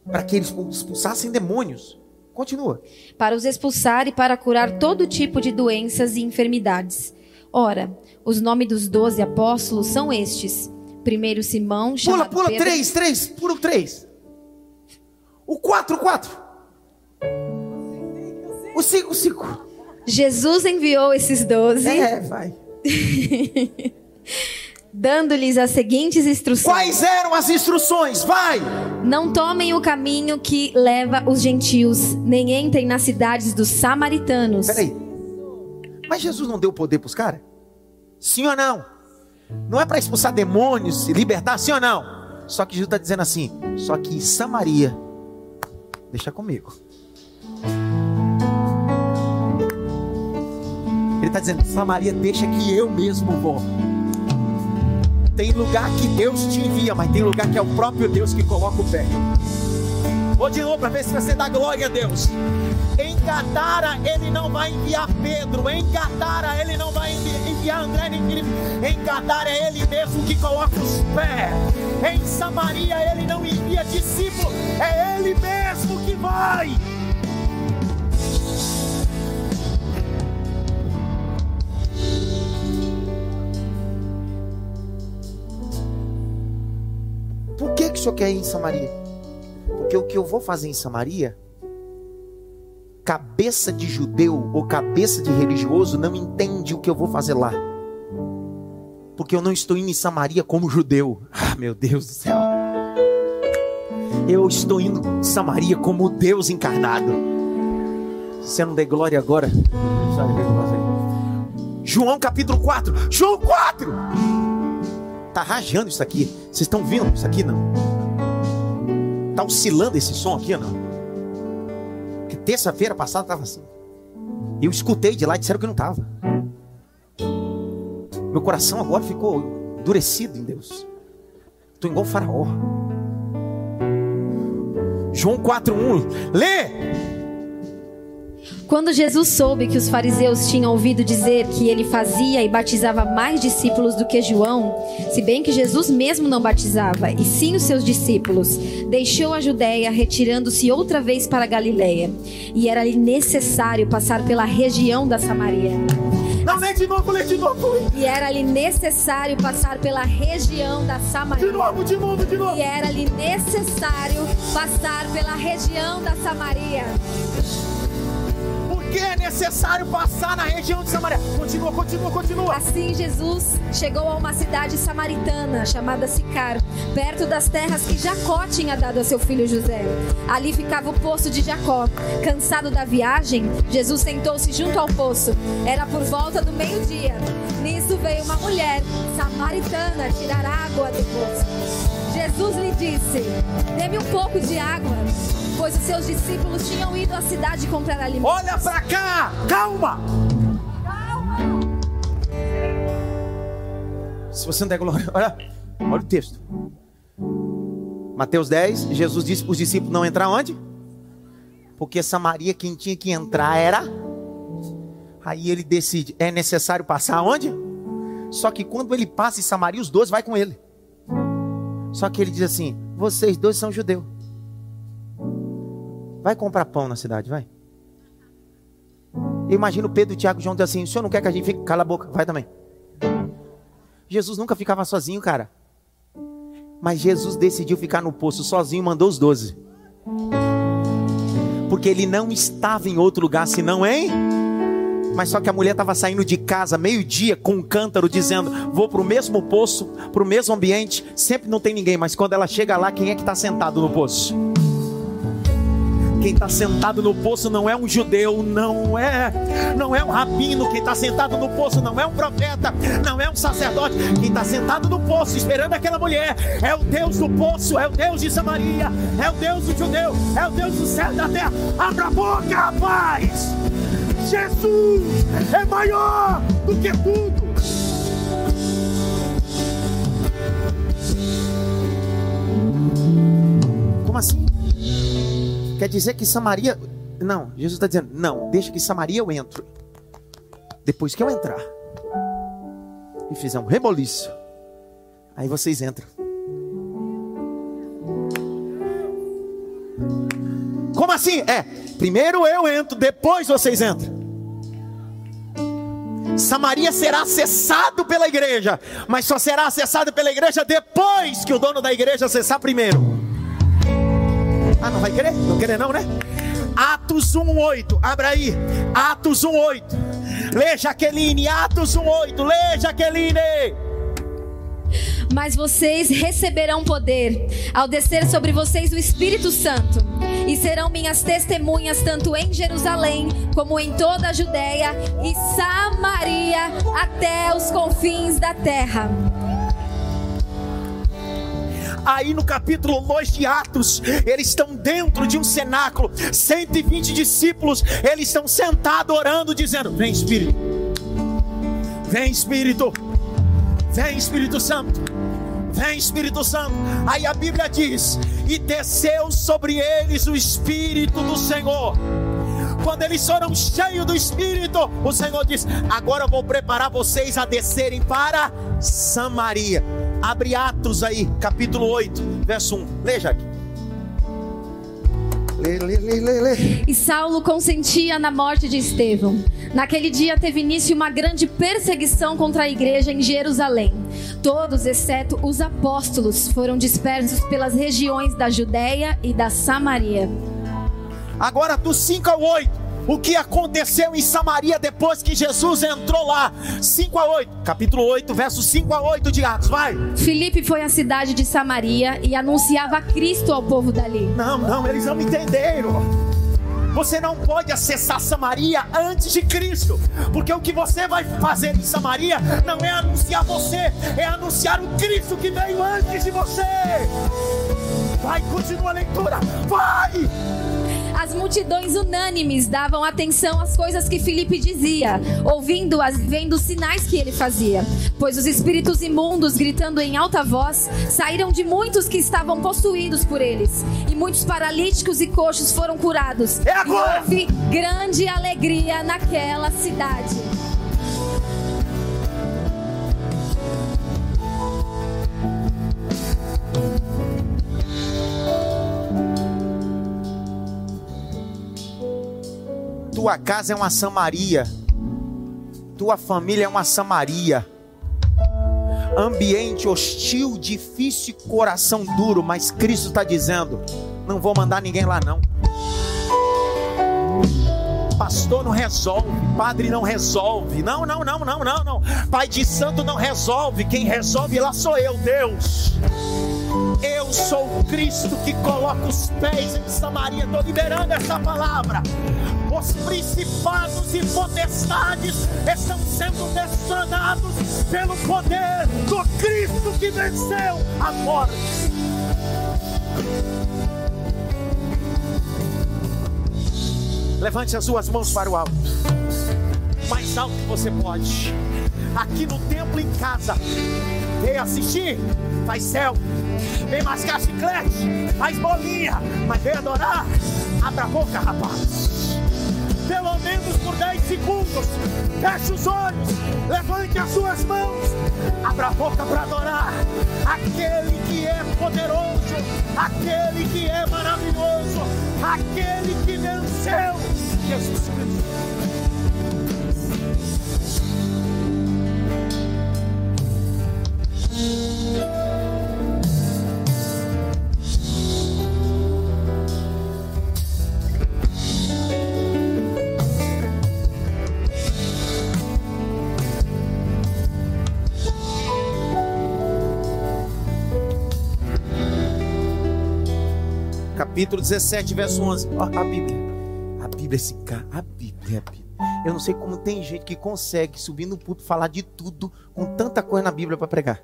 para que eles expulsassem demônios. Continua. para os expulsar e para curar todo tipo de doenças e enfermidades. Ora, os nomes dos doze apóstolos são estes: primeiro Simão, Pula, pula, Pedro, três, três, pula o três. O quatro, quatro. O cinco, cinco. Jesus enviou esses doze, É, vai. dando-lhes as seguintes instruções: Quais eram as instruções? Vai. Não tomem o caminho que leva os gentios, nem entrem nas cidades dos samaritanos. Peraí. Mas Jesus não deu poder para os caras? Sim ou não? Não é para expulsar demônios libertar, sim ou não? Só que Jesus está dizendo assim: só que Samaria, deixa comigo. Ele está dizendo: Samaria, deixa que eu mesmo vou. Tem lugar que Deus te envia, mas tem lugar que é o próprio Deus que coloca o pé. Vou de novo para ver se você dá glória a Deus. Em Gadara ele não vai enviar Pedro. Em Gadara ele não vai enviar André nem Filipe. Em Gadara é ele mesmo que coloca os pés. Em Samaria ele não envia discípulo. É ele mesmo que vai. Por que, que o senhor quer ir em Samaria? Porque o que eu vou fazer em Samaria, cabeça de judeu ou cabeça de religioso não entende o que eu vou fazer lá. Porque eu não estou indo em Samaria como judeu. Ah, meu Deus do céu. Eu estou indo em Samaria como Deus encarnado. Você não der glória agora, João capítulo 4. João 4! Tá rajando isso aqui. Vocês estão vendo isso aqui não? Tá oscilando esse som aqui não? Terça-feira passada estava assim. Eu escutei de lá e disseram que não estava. Meu coração agora ficou endurecido em Deus. Estou igual faraó. João 4:1. Lê! Quando Jesus soube que os fariseus tinham ouvido dizer que ele fazia e batizava mais discípulos do que João, se bem que Jesus mesmo não batizava, e sim os seus discípulos, deixou a Judéia, retirando-se outra vez para a Galiléia. E era-lhe necessário passar pela região da Samaria. Não, lê de novo, lê de novo. E era-lhe necessário passar pela região da Samaria. De novo, de novo, de novo. E era-lhe necessário passar pela região da Samaria que é necessário passar na região de Samaria. Continua, continua, continua. Assim Jesus chegou a uma cidade samaritana chamada Sicar, perto das terras que Jacó tinha dado a seu filho José. Ali ficava o poço de Jacó. Cansado da viagem, Jesus sentou-se junto ao poço. Era por volta do meio-dia. Nisso veio uma mulher samaritana tirar água do poço. Jesus lhe disse: Dê-me um pouco de água pois os seus discípulos tinham ido à cidade comprar alimentos. Olha para cá, calma. Calma. Se você não der glória, olha, olha o texto. Mateus 10, Jesus disse para os discípulos não entrar onde? Porque Samaria quem tinha que entrar era. Aí ele decide, é necessário passar onde? Só que quando ele passa em Samaria, os dois vai com ele. Só que ele diz assim: vocês dois são judeus. Vai comprar pão na cidade, vai. Eu imagino Pedro, Tiago e João dizer assim: o senhor não quer que a gente fique? Cala a boca, vai também. Jesus nunca ficava sozinho, cara. Mas Jesus decidiu ficar no poço sozinho e mandou os doze. Porque ele não estava em outro lugar senão em. Mas só que a mulher estava saindo de casa meio-dia com um cântaro dizendo: Vou para o mesmo poço, para o mesmo ambiente. Sempre não tem ninguém, mas quando ela chega lá, quem é que está sentado no poço? Quem está sentado no poço não é um judeu, não é, não é um rabino. Quem está sentado no poço não é um profeta, não é um sacerdote. Quem está sentado no poço esperando aquela mulher é o Deus do poço, é o Deus de Samaria, é o Deus do judeu, é o Deus do céu e da terra. Abra a boca, rapaz! Jesus é maior do que tudo. Como assim? Quer dizer que Samaria. Não, Jesus está dizendo: não, deixa que Samaria eu entro. Depois que eu entrar e fizer um reboliço, aí vocês entram. Como assim? É, primeiro eu entro, depois vocês entram. Samaria será acessado pela igreja, mas só será acessado pela igreja depois que o dono da igreja acessar primeiro. Ah, não vai querer? Não querer não, né? Atos 1:8. Abra aí. Atos 1:8. Lê Jaqueline, Atos 1:8. Lê Jaqueline. Mas vocês receberão poder ao descer sobre vocês o Espírito Santo, e serão minhas testemunhas tanto em Jerusalém como em toda a Judéia e Samaria até os confins da terra. Aí no capítulo 2 de Atos, eles estão dentro de um cenáculo, 120 discípulos, eles estão sentados orando, dizendo: Vem Espírito, vem Espírito, vem Espírito Santo. Vem, Espírito Santo. Aí a Bíblia diz: E desceu sobre eles o Espírito do Senhor. Quando eles foram cheios do Espírito, o Senhor diz: Agora eu vou preparar vocês a descerem para Samaria. Abre Atos aí, capítulo 8, verso 1. Leia aqui. Lê, lê, lê, lê, lê. E Saulo consentia na morte de Estevão. Naquele dia teve início uma grande perseguição contra a igreja em Jerusalém. Todos, exceto os apóstolos, foram dispersos pelas regiões da Judéia e da Samaria. Agora do 5 ao 8. O que aconteceu em Samaria depois que Jesus entrou lá? 5 a 8. Capítulo 8, versos 5 a 8 de Atos. Vai. Filipe foi à cidade de Samaria e anunciava Cristo ao povo dali. Não, não, eles não entenderam. Você não pode acessar Samaria antes de Cristo, porque o que você vai fazer em Samaria não é anunciar você, é anunciar o Cristo que veio antes de você. Vai, continua a leitura. Vai! As multidões unânimes davam atenção às coisas que Filipe dizia, ouvindo-as, vendo os sinais que ele fazia. Pois os espíritos imundos, gritando em alta voz, saíram de muitos que estavam possuídos por eles. E muitos paralíticos e coxos foram curados. É agora! E houve grande alegria naquela cidade. Tua casa é uma Samaria. Tua família é uma Samaria. Ambiente hostil, difícil coração duro, mas Cristo está dizendo: não vou mandar ninguém lá não. Pastor não resolve, padre não resolve. Não, não, não, não, não, não. Pai de santo não resolve. Quem resolve lá sou eu, Deus. Eu sou o Cristo que coloca os pés em Samaria. Estou liberando essa palavra. Os principados e potestades estão sendo destronados pelo poder do Cristo que venceu a morte. Levante as suas mãos para o alto. Mais alto que você pode. Aqui no templo em casa. Vem assistir, faz céu. Vem mascar chiclete, faz bolinha. Mas vem adorar. Abra a boca, rapaz. Pelo menos por 10 segundos. Feche os olhos. Levante as suas mãos. Abra a boca para adorar. Aquele que é poderoso. Aquele que é maravilhoso. Aquele que venceu. Jesus Cristo. Capítulo 17, verso 11. Ó, a Bíblia. A Bíblia, esse cara. A Bíblia, a Bíblia. Eu não sei como tem gente que consegue subir no púlpito falar de tudo com tanta coisa na Bíblia para pregar.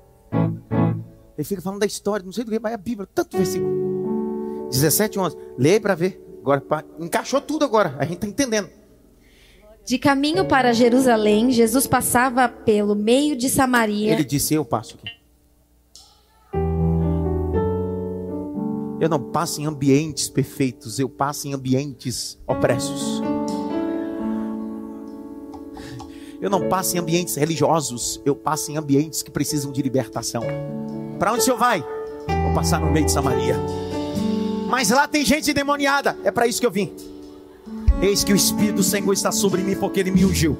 Ele fica falando da história, não sei do que, mas a Bíblia, tanto versículo. 17, 11. Leia para ver. Agora, pá, encaixou tudo agora. A gente está entendendo. De caminho para Jerusalém, Jesus passava pelo meio de Samaria. Ele disse: Eu passo aqui. Eu não passo em ambientes perfeitos, eu passo em ambientes opressos. Eu não passo em ambientes religiosos, eu passo em ambientes que precisam de libertação. Para onde o senhor vai? Vou passar no meio de Samaria. Mas lá tem gente endemoniada, é para isso que eu vim. Eis que o Espírito do Senhor está sobre mim, porque ele me ungiu.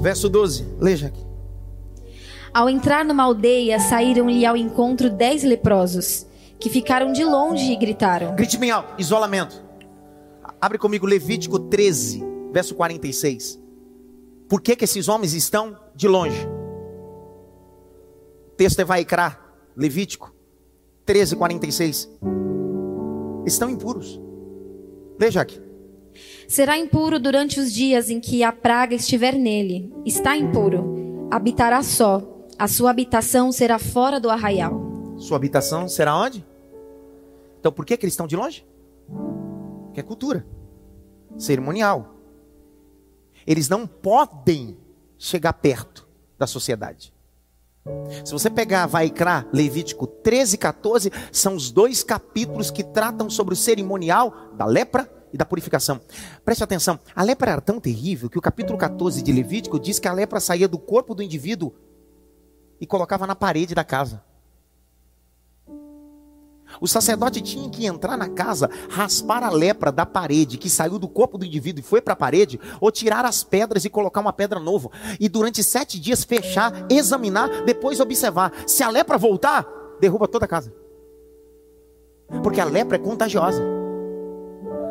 Verso 12, leia aqui. Ao entrar numa aldeia, saíram-lhe ao encontro dez leprosos, que ficaram de longe e gritaram: Grite bem alto, isolamento. Abre comigo Levítico 13, verso 46. Por que, que esses homens estão de longe? O texto é Vaikra, Levítico 13, 46. Estão impuros. Veja aqui. Será impuro durante os dias em que a praga estiver nele. Está impuro. Habitará só. A sua habitação será fora do arraial. Sua habitação será onde? Então por que, que eles estão de longe? Que é cultura cerimonial. Eles não podem chegar perto. da sociedade. Se você pegar Vaikra, Levítico 13 e 14, são os dois capítulos que tratam sobre o cerimonial da lepra e da purificação. Preste atenção, a lepra era tão terrível que o capítulo 14 de Levítico diz que a lepra saía do corpo do indivíduo e colocava na parede da casa. O sacerdote tinha que entrar na casa, raspar a lepra da parede que saiu do corpo do indivíduo e foi para a parede, ou tirar as pedras e colocar uma pedra nova. E durante sete dias fechar, examinar, depois observar. Se a lepra voltar, derruba toda a casa. Porque a lepra é contagiosa.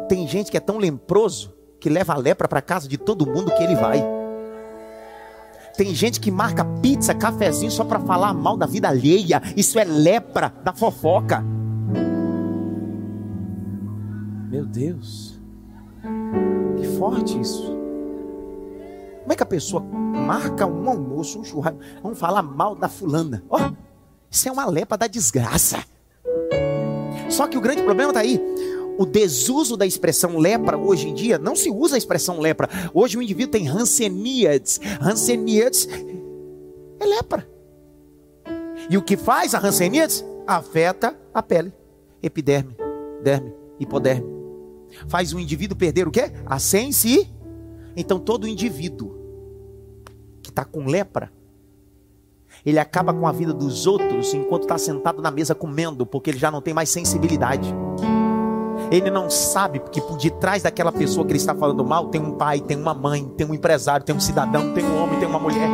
Tem gente que é tão leproso que leva a lepra para casa de todo mundo que ele vai. Tem gente que marca pizza, cafezinho só para falar mal da vida alheia. Isso é lepra da fofoca. Meu Deus. Que forte isso. Como é que a pessoa marca um almoço, um churrasco, vamos falar mal da fulana? Oh, isso é uma lepra da desgraça. Só que o grande problema está aí. O desuso da expressão lepra hoje em dia não se usa a expressão lepra. Hoje o indivíduo tem Hanseníades. Hanseníades é lepra. E o que faz a Hanseníades? Afeta a pele, epiderme, derme, hipoderme faz o indivíduo perder o quê? A sensi. Então todo indivíduo que está com lepra, ele acaba com a vida dos outros enquanto está sentado na mesa comendo, porque ele já não tem mais sensibilidade. Ele não sabe que por detrás daquela pessoa que ele está falando mal tem um pai, tem uma mãe, tem um empresário, tem um cidadão, tem um homem, tem uma mulher.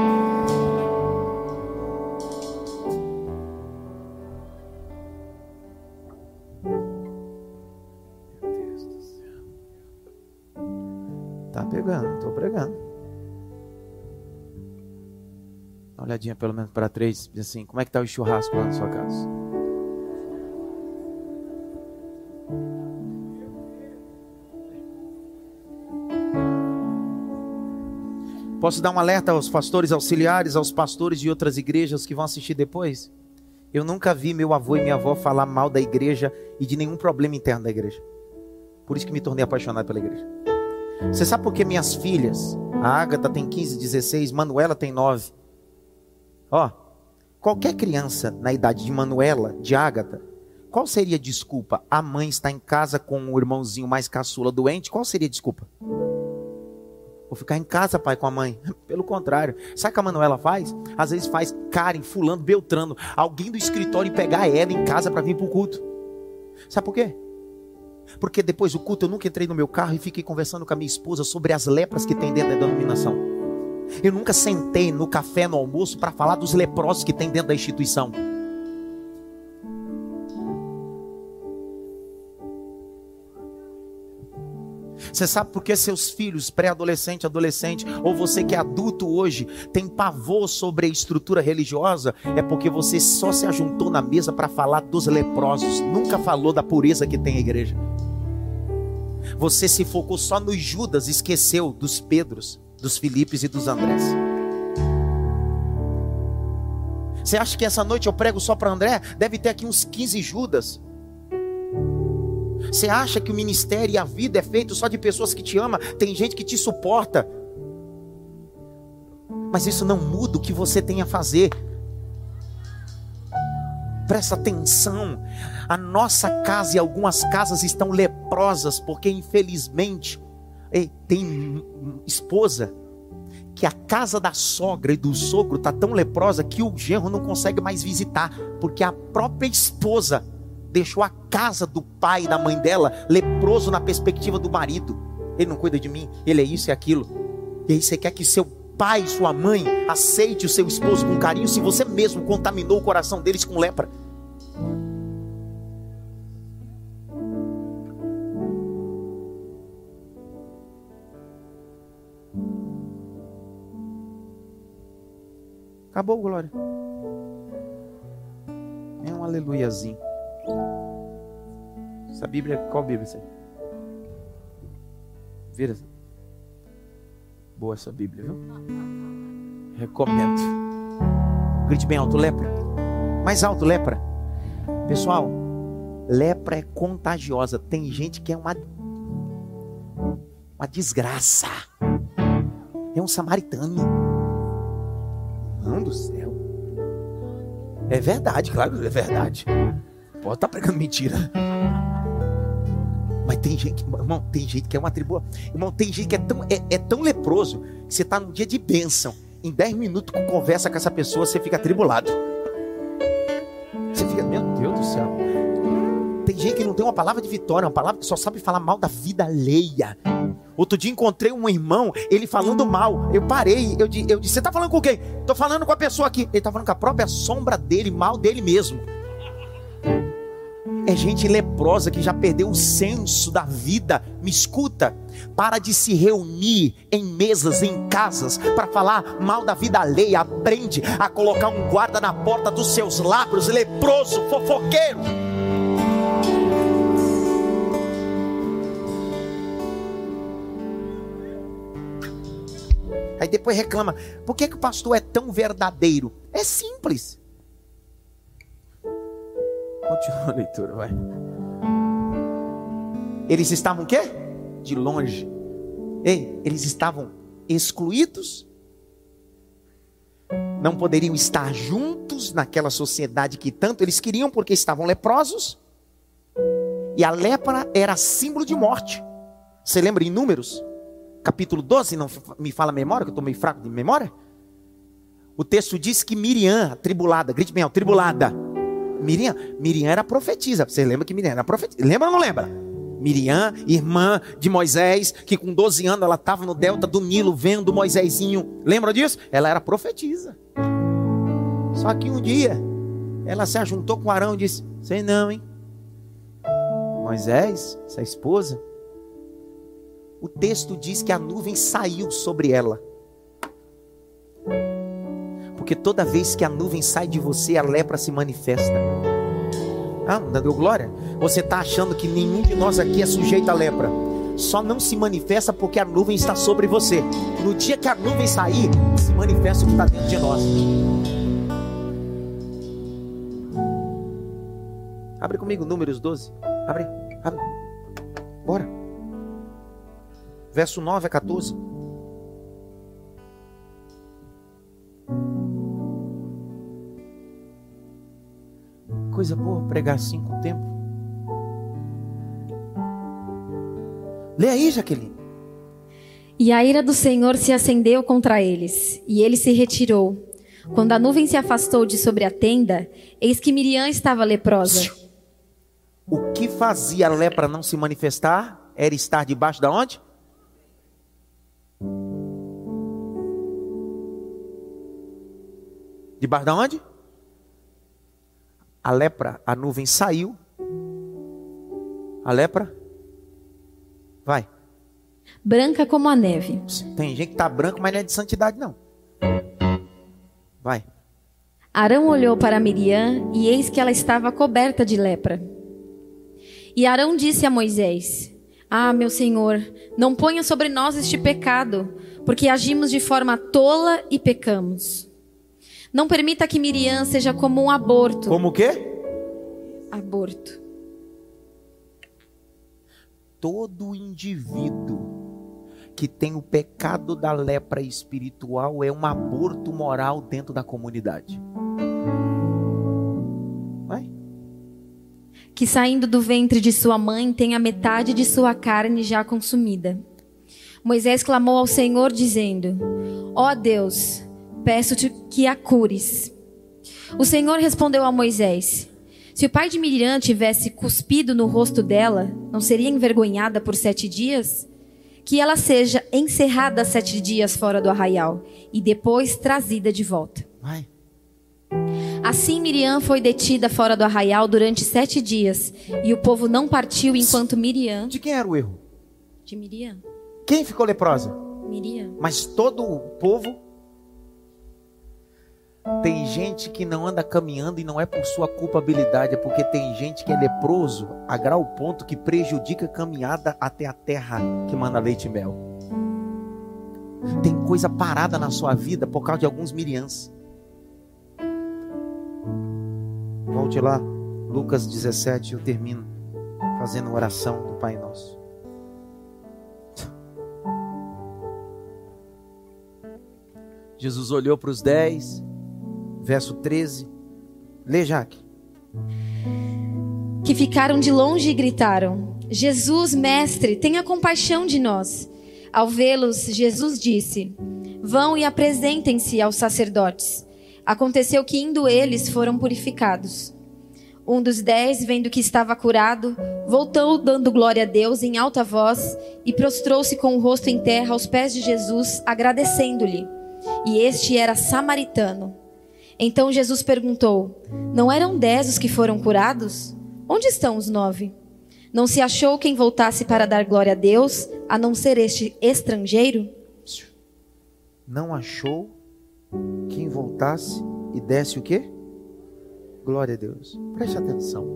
pregando, estou pregando. Dá uma olhadinha pelo menos para três, assim, como é que está o churrasco lá na sua casa? Posso dar um alerta aos pastores auxiliares, aos pastores de outras igrejas que vão assistir depois? Eu nunca vi meu avô e minha avó falar mal da igreja e de nenhum problema interno da igreja. Por isso que me tornei apaixonado pela igreja. Você sabe por que minhas filhas, a Agatha tem 15, 16, Manuela tem 9. Ó, qualquer criança na idade de Manuela, de Agatha, qual seria a desculpa? A mãe está em casa com o irmãozinho mais caçula doente, qual seria a desculpa? Vou ficar em casa, pai, com a mãe. Pelo contrário. Sabe o que a Manuela faz? Às vezes faz Karen, fulano, Beltrano, alguém do escritório pegar ela em casa para vir para o culto. Sabe por quê? Porque depois do culto eu nunca entrei no meu carro e fiquei conversando com a minha esposa sobre as lepras que tem dentro da denominação. Eu nunca sentei no café, no almoço, para falar dos leprosos que tem dentro da instituição. Você sabe por que seus filhos, pré-adolescente, adolescente, ou você que é adulto hoje, tem pavor sobre a estrutura religiosa? É porque você só se ajuntou na mesa para falar dos leprosos, nunca falou da pureza que tem a igreja. Você se focou só nos Judas, esqueceu dos Pedros, dos Filipes e dos Andrés. Você acha que essa noite eu prego só para André? Deve ter aqui uns 15 Judas. Você acha que o ministério e a vida é feito só de pessoas que te amam? Tem gente que te suporta. Mas isso não muda o que você tem a fazer. Presta atenção. A nossa casa e algumas casas estão leprosas porque infelizmente tem esposa que a casa da sogra e do sogro está tão leprosa que o genro não consegue mais visitar, porque a própria esposa deixou a casa do pai e da mãe dela leproso na perspectiva do marido. Ele não cuida de mim, ele é isso e aquilo. E aí você quer que seu pai, sua mãe, aceite o seu esposo com carinho se você mesmo contaminou o coração deles com lepra. Acabou, Glória. É um aleluiazinho. Essa Bíblia, qual Bíblia aí? Vira. Boa essa Bíblia, viu? Recomendo. Grite bem alto, lepra. Mais alto, lepra. Pessoal, lepra é contagiosa. Tem gente que é uma uma desgraça. É um samaritano. Irmão do céu. É verdade, claro, é verdade. Pode estar pregando mentira. Mas tem gente, irmão, tem gente que é uma tribo. Irmão, tem gente que é tão, é, é tão leproso que você está num dia de bênção. Em 10 minutos com conversa com essa pessoa, você fica atribulado. Você fica, meu Deus do céu. Tem gente que não tem uma palavra de vitória, uma palavra que só sabe falar mal da vida alheia. Outro dia encontrei um irmão, ele falando mal. Eu parei, eu, eu disse: Você está falando com quem? Estou falando com a pessoa aqui. Ele está falando com a própria sombra dele, mal dele mesmo. É gente leprosa que já perdeu o senso da vida. Me escuta. Para de se reunir em mesas, em casas, para falar mal da vida alheia. Aprende a colocar um guarda na porta dos seus lábios, leproso, fofoqueiro. Aí depois reclama: por que, que o pastor é tão verdadeiro? É simples. Continua a leitura, vai. Eles estavam o quê? De longe. Ei, eles estavam excluídos. Não poderiam estar juntos naquela sociedade que tanto eles queriam porque estavam leprosos. E a lepra era símbolo de morte. Você lembra em Números? Capítulo 12, não me fala a memória, que eu estou meio fraco de memória. O texto diz que Miriam, tribulada, grite bem, tribulada Miriam, Miriam era profetisa. Você lembra que Miriam era profetisa? Lembra ou não lembra? Miriam, irmã de Moisés, que com 12 anos ela estava no delta do Nilo vendo Moisésinho. Lembra disso? Ela era profetisa. Só que um dia ela se ajuntou com Arão e disse: Sei não, hein? Moisés, essa esposa. O texto diz que a nuvem saiu sobre ela. Porque toda vez que a nuvem sai de você, a lepra se manifesta. Ah, não deu glória? Você está achando que nenhum de nós aqui é sujeito à lepra. Só não se manifesta porque a nuvem está sobre você. No dia que a nuvem sair, se manifesta o que está dentro de nós. Abre comigo Números 12. Abre, abre. Bora. Verso 9 a 14. Coisa boa pregar assim com o tempo. Lê aí, Jaqueline. E a ira do Senhor se acendeu contra eles, e ele se retirou. Quando a nuvem se afastou de sobre a tenda, eis que Miriam estava leprosa. O que fazia a lepra não se manifestar era estar debaixo da onde? Debaixo da onde? A lepra, a nuvem saiu. A lepra vai. Branca como a neve. Tem gente que tá branco, mas não é de santidade não. Vai. Arão olhou para Miriam e eis que ela estava coberta de lepra. E Arão disse a Moisés: Ah, meu senhor, não ponha sobre nós este pecado, porque agimos de forma tola e pecamos. Não permita que Miriam seja como um aborto. Como o quê? Aborto. Todo indivíduo que tem o pecado da lepra espiritual é um aborto moral dentro da comunidade. Vai. Que saindo do ventre de sua mãe tenha metade de sua carne já consumida. Moisés clamou ao Senhor, dizendo: Ó oh Deus, peço-te que a cures. O Senhor respondeu a Moisés: Se o pai de Miriam tivesse cuspido no rosto dela, não seria envergonhada por sete dias? Que ela seja encerrada sete dias fora do arraial e depois trazida de volta. Vai. Assim Miriam foi detida fora do arraial durante sete dias, e o povo não partiu enquanto Miriam. De quem era o erro? De Miriam. Quem ficou leprosa? Miriam. Mas todo o povo tem gente que não anda caminhando e não é por sua culpabilidade, é porque tem gente que é leproso a grau ponto que prejudica a caminhada até a terra que manda leite e mel. Tem coisa parada na sua vida por causa de alguns miriãs. Volte lá, Lucas 17, eu termino fazendo oração do Pai Nosso. Jesus olhou para os dez verso 13. Lê, Jaque. Que ficaram de longe e gritaram: Jesus, mestre, tenha compaixão de nós. Ao vê-los, Jesus disse: Vão e apresentem-se aos sacerdotes. Aconteceu que, indo eles, foram purificados. Um dos dez, vendo que estava curado, voltou dando glória a Deus em alta voz e prostrou-se com o rosto em terra aos pés de Jesus, agradecendo-lhe. E este era samaritano. Então Jesus perguntou: Não eram dez os que foram curados? Onde estão os nove? Não se achou quem voltasse para dar glória a Deus, a não ser este estrangeiro? Não achou quem voltasse e desse o quê? Glória a Deus. Preste atenção.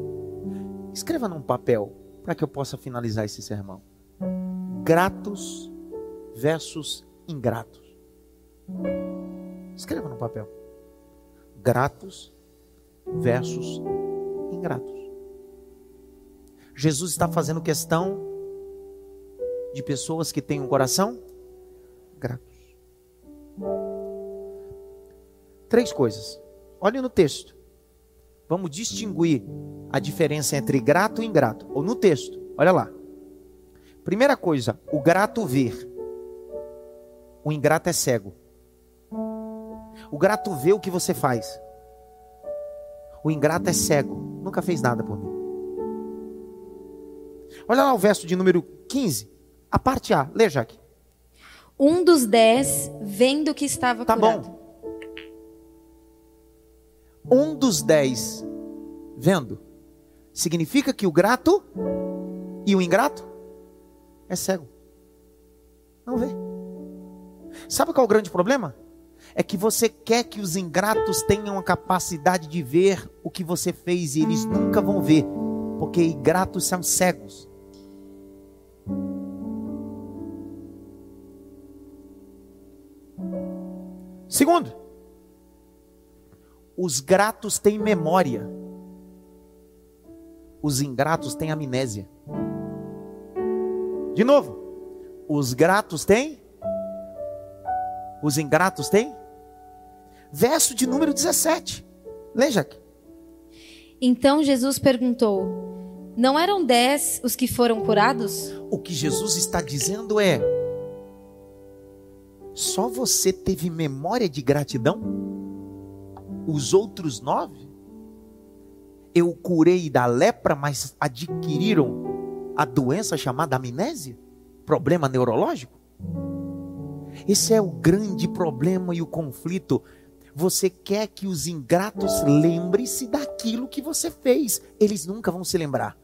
Escreva num papel para que eu possa finalizar esse sermão. Gratos versus ingratos. Escreva no papel. Gratos versus ingratos. Jesus está fazendo questão de pessoas que têm um coração gratos. Três coisas. Olhe no texto. Vamos distinguir a diferença entre grato e ingrato. Ou no texto, olha lá. Primeira coisa, o grato vê. O ingrato é cego. O grato vê o que você faz. O ingrato é cego. Nunca fez nada por mim. Olha lá o verso de número 15. A parte A. Lê, Jaque. Um dos dez, vendo que estava Tá curado. bom. Um dos dez, vendo, significa que o grato e o ingrato é cego. Não vê. Sabe qual é o grande problema? É que você quer que os ingratos tenham a capacidade de ver o que você fez e eles nunca vão ver, porque ingratos são cegos. Segundo, os gratos têm memória, os ingratos têm amnésia. De novo, os gratos têm, os ingratos têm. Verso de número 17. Leia aqui. Então Jesus perguntou: Não eram dez os que foram curados? O que Jesus está dizendo é: só você teve memória de gratidão? Os outros nove? Eu curei da lepra, mas adquiriram a doença chamada amnésia? Problema neurológico? Esse é o grande problema e o conflito. Você quer que os ingratos lembrem-se daquilo que você fez. Eles nunca vão se lembrar.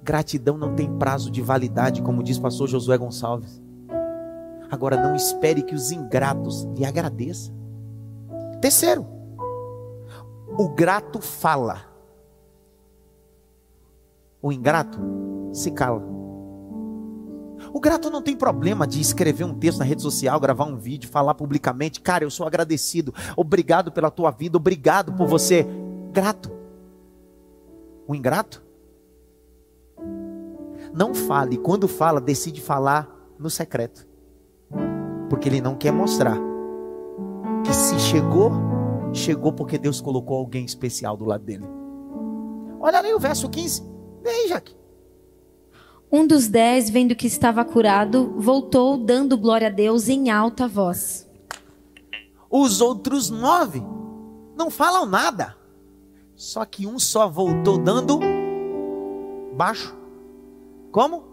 Gratidão não tem prazo de validade, como diz o pastor Josué Gonçalves. Agora não espere que os ingratos lhe agradeçam. Terceiro, o grato fala. O ingrato se cala. O grato não tem problema de escrever um texto na rede social, gravar um vídeo, falar publicamente. Cara, eu sou agradecido. Obrigado pela tua vida. Obrigado por você. Grato. O ingrato não fale. Quando fala, decide falar no secreto. Porque ele não quer mostrar que se chegou, chegou porque Deus colocou alguém especial do lado dele. Olha ali o verso 15. Vê aí, Jaque. Um dos dez, vendo que estava curado, voltou dando glória a Deus em alta voz. Os outros nove não falam nada. Só que um só voltou dando baixo. Como?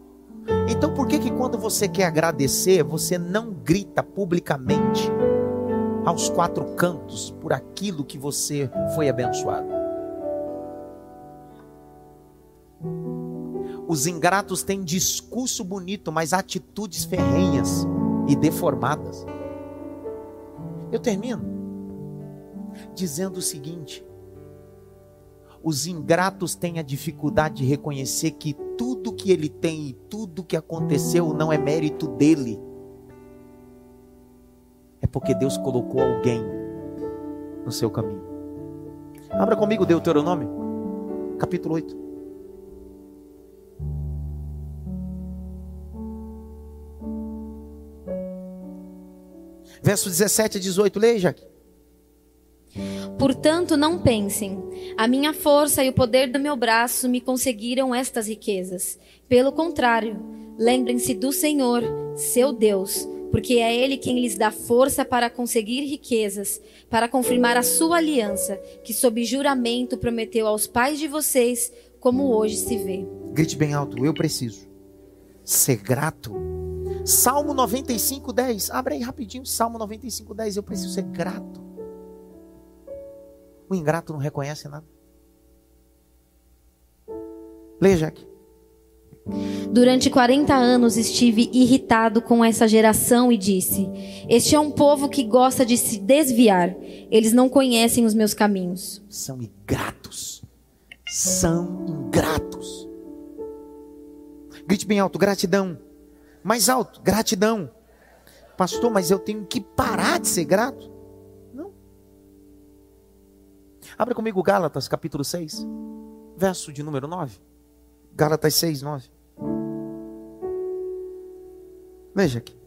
Então por que que quando você quer agradecer, você não grita publicamente aos quatro cantos por aquilo que você foi abençoado? Os ingratos têm discurso bonito, mas atitudes ferrenhas e deformadas. Eu termino dizendo o seguinte: os ingratos têm a dificuldade de reconhecer que tudo que ele tem e tudo que aconteceu não é mérito dele. É porque Deus colocou alguém no seu caminho. Abra comigo Deuteronômio, capítulo 8. Verso 17 a 18, leia, Jaque. Portanto, não pensem, a minha força e o poder do meu braço me conseguiram estas riquezas. Pelo contrário, lembrem-se do Senhor, seu Deus, porque é Ele quem lhes dá força para conseguir riquezas, para confirmar a sua aliança, que sob juramento prometeu aos pais de vocês, como hoje se vê. Grite bem alto, eu preciso ser grato. Salmo 95, 10. Abre aí rapidinho, Salmo 95, 10. Eu preciso ser grato. O ingrato não reconhece nada. Leia, Jaque. Durante 40 anos estive irritado com essa geração e disse: Este é um povo que gosta de se desviar. Eles não conhecem os meus caminhos. São ingratos. São ingratos. Grite bem alto, gratidão. Mais alto, gratidão. Pastor, mas eu tenho que parar de ser grato? Não. Abra comigo Gálatas, capítulo 6, verso de número 9. Gálatas 6, 9. Veja aqui.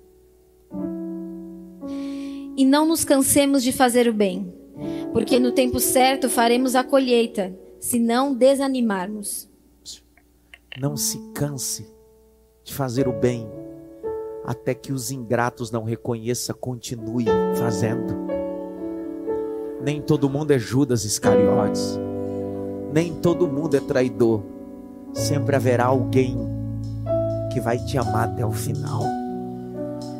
E não nos cansemos de fazer o bem, porque no tempo certo faremos a colheita, se não desanimarmos. Não se canse de fazer o bem, até que os ingratos não reconheça, continue fazendo. Nem todo mundo é Judas Iscariotes, nem todo mundo é traidor. Sempre haverá alguém que vai te amar até o final.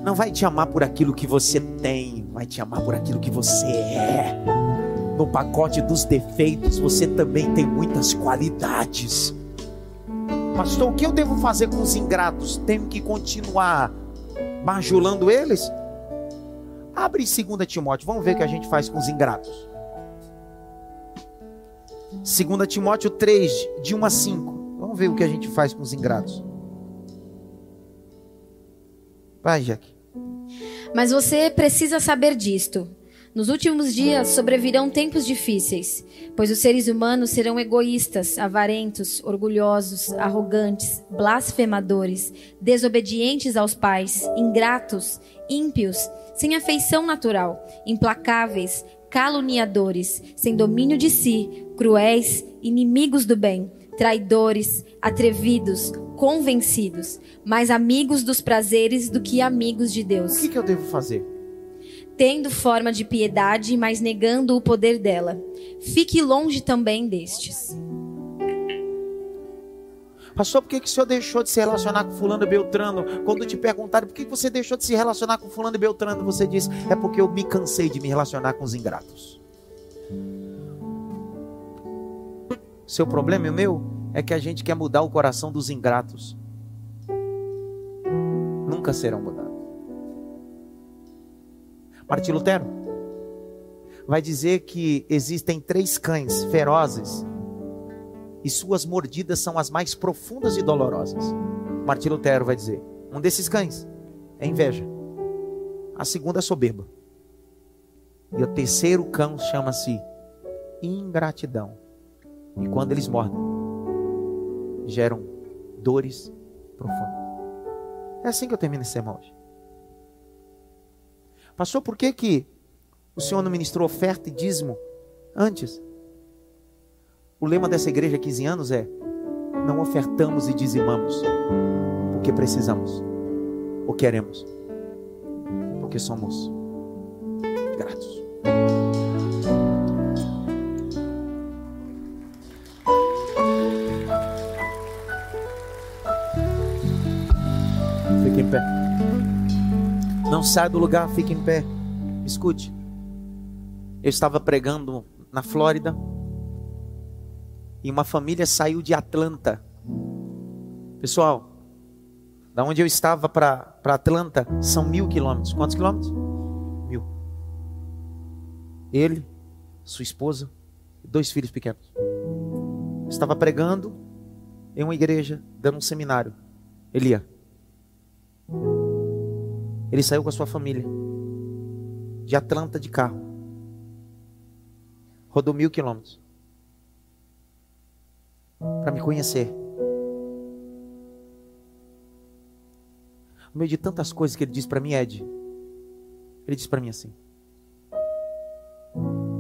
Não vai te amar por aquilo que você tem, vai te amar por aquilo que você é. No pacote dos defeitos, você também tem muitas qualidades. Pastor, o que eu devo fazer com os ingratos? Tenho que continuar bajulando eles? Abre 2 Timóteo, vamos ver o que a gente faz com os ingratos. 2 Timóteo 3, de 1 a 5. Vamos ver o que a gente faz com os ingratos. Vai, Jack. Mas você precisa saber disto. Nos últimos dias sobrevirão tempos difíceis, pois os seres humanos serão egoístas, avarentos, orgulhosos, arrogantes, blasfemadores, desobedientes aos pais, ingratos, ímpios, sem afeição natural, implacáveis, caluniadores, sem domínio de si, cruéis, inimigos do bem, traidores, atrevidos, convencidos, mais amigos dos prazeres do que amigos de Deus. O que, que eu devo fazer? Tendo forma de piedade, mas negando o poder dela. Fique longe também destes. Pastor, por que, que o senhor deixou de se relacionar com fulano e Beltrano? Quando te perguntaram por que, você deixou de se relacionar com fulano e Beltrano, você disse, é porque eu me cansei de me relacionar com os ingratos. Seu problema e o meu é que a gente quer mudar o coração dos ingratos. Nunca serão mudados. Martim Lutero vai dizer que existem três cães ferozes e suas mordidas são as mais profundas e dolorosas. Martim Lutero vai dizer: um desses cães é inveja, a segunda é soberba, e o terceiro cão chama-se ingratidão. E quando eles mordem, geram dores profundas. É assim que eu termino esse sermão hoje. Pastor, por que, que o senhor não ministrou oferta e dízimo antes? O lema dessa igreja há 15 anos é: não ofertamos e dizimamos porque precisamos ou queremos, porque somos gratos. Não sai do lugar, fique em pé. Escute. Eu estava pregando na Flórida e uma família saiu de Atlanta. Pessoal, da onde eu estava para Atlanta são mil quilômetros. Quantos quilômetros? Mil. Ele, sua esposa dois filhos pequenos. estava pregando em uma igreja, dando um seminário. Elia. Ele saiu com a sua família de Atlanta de carro. Rodou mil quilômetros para me conhecer. No meio de tantas coisas que ele disse para mim, Ed, Ele disse para mim assim: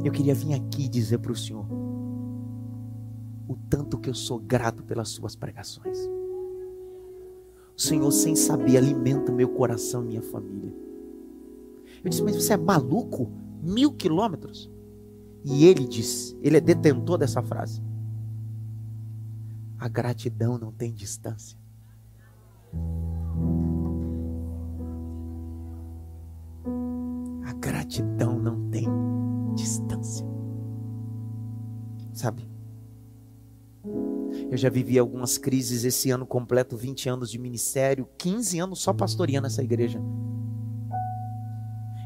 Eu queria vir aqui dizer para o Senhor o tanto que eu sou grato pelas suas pregações. Senhor, sem saber, alimenta meu coração e minha família. Eu disse, mas você é maluco? Mil quilômetros? E ele disse, ele é detentor dessa frase. A gratidão não tem distância. Eu já vivi algumas crises esse ano completo, 20 anos de ministério, 15 anos só pastoreando essa igreja.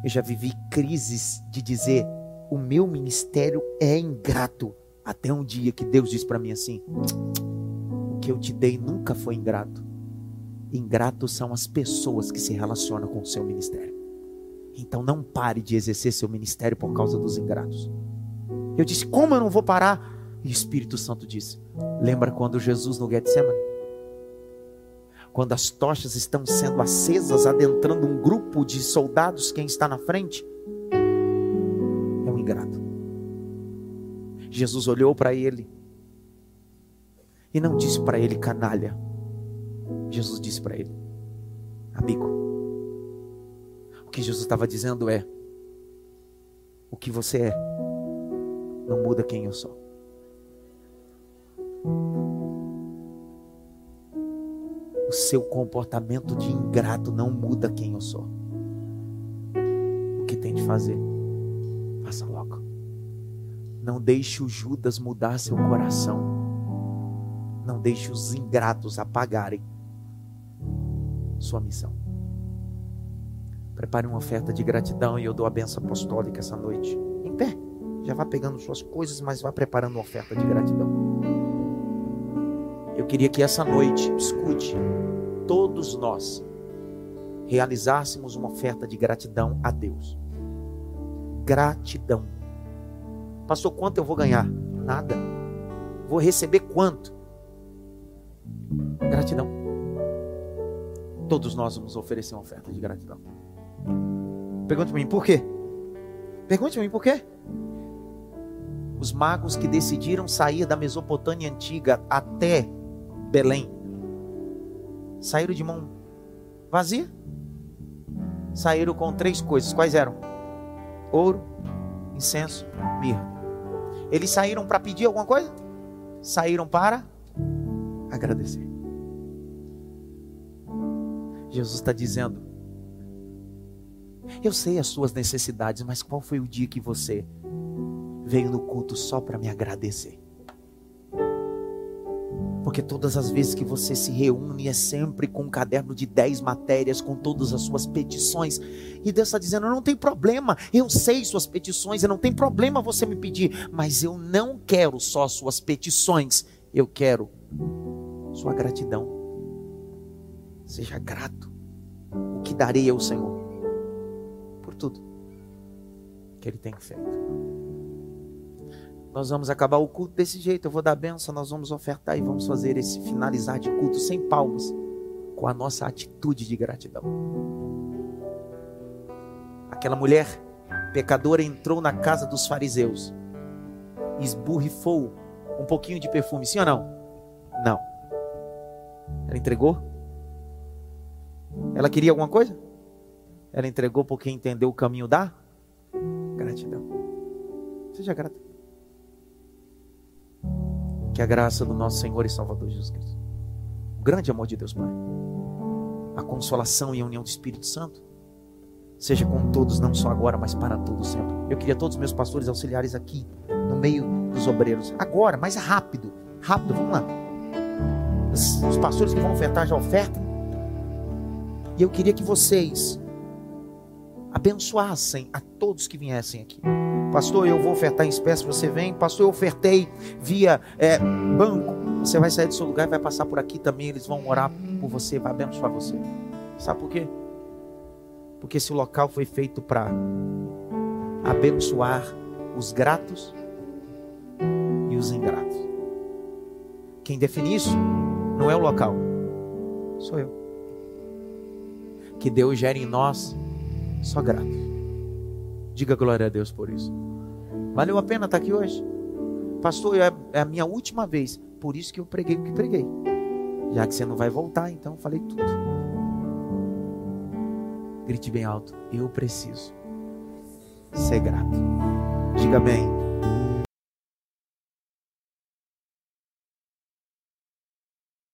Eu já vivi crises de dizer: o meu ministério é ingrato. Até um dia que Deus disse para mim assim: o que eu te dei nunca foi ingrato. Ingratos são as pessoas que se relacionam com o seu ministério. Então não pare de exercer seu ministério por causa dos ingratos. Eu disse: como eu não vou parar? E o Espírito Santo disse: Lembra quando Jesus no Getsemane? Quando as tochas estão sendo acesas, adentrando um grupo de soldados, quem está na frente é um ingrato. Jesus olhou para ele e não disse para ele canalha. Jesus disse para ele, amigo. O que Jesus estava dizendo é: o que você é não muda quem eu sou. O seu comportamento de ingrato não muda quem eu sou. O que tem de fazer? Faça logo. Não deixe o Judas mudar seu coração. Não deixe os ingratos apagarem sua missão. Prepare uma oferta de gratidão e eu dou a benção apostólica essa noite. Em pé. Já vá pegando suas coisas, mas vá preparando uma oferta de gratidão. Eu queria que essa noite, escute, todos nós realizássemos uma oferta de gratidão a Deus. Gratidão. Pastor, quanto eu vou ganhar? Nada. Vou receber quanto? Gratidão. Todos nós vamos oferecer uma oferta de gratidão. Pergunte para mim, por quê? Pergunte para mim, por quê? Os magos que decidiram sair da Mesopotâmia antiga até Belém. Saíram de mão vazia. Saíram com três coisas. Quais eram? Ouro, incenso, mirra. Eles saíram para pedir alguma coisa? Saíram para agradecer. Jesus está dizendo: Eu sei as suas necessidades, mas qual foi o dia que você veio no culto só para me agradecer? Porque todas as vezes que você se reúne é sempre com um caderno de 10 matérias, com todas as suas petições. E Deus está dizendo: não tem problema, eu sei suas petições, e não tem problema você me pedir, mas eu não quero só suas petições, eu quero sua gratidão. Seja grato. O que darei ao Senhor? Por tudo que Ele tem feito. Nós vamos acabar o culto desse jeito. Eu vou dar benção, nós vamos ofertar e vamos fazer esse finalizar de culto sem palmas, com a nossa atitude de gratidão. Aquela mulher pecadora entrou na casa dos fariseus, esburrifou um pouquinho de perfume, sim ou não? Não. Ela entregou? Ela queria alguma coisa? Ela entregou porque entendeu o caminho da gratidão. Seja grato. Que a graça do nosso Senhor e Salvador Jesus Cristo, o grande amor de Deus Pai, a consolação e a união do Espírito Santo, seja com todos, não só agora, mas para todos sempre. Eu queria todos os meus pastores auxiliares aqui, no meio dos obreiros, agora, mais rápido, rápido, vamos lá. Os, pastores que vão ofertar já ofertam. E eu queria que vocês abençoassem a todos que viessem aqui. Pastor, eu vou ofertar em espécie, você vem. Pastor, eu ofertei via é, banco. Você vai sair do seu lugar vai passar por aqui também. Eles vão orar por você, vai abençoar você. Sabe por quê? Porque esse local foi feito para abençoar os gratos e os ingratos. Quem define isso não é o local, sou eu. Que Deus gere em nós só gratos Diga glória a Deus por isso. Valeu a pena estar aqui hoje? Pastor, é, é a minha última vez. Por isso que eu preguei o que preguei. Já que você não vai voltar, então falei tudo. Grite bem alto. Eu preciso ser grato. Diga bem.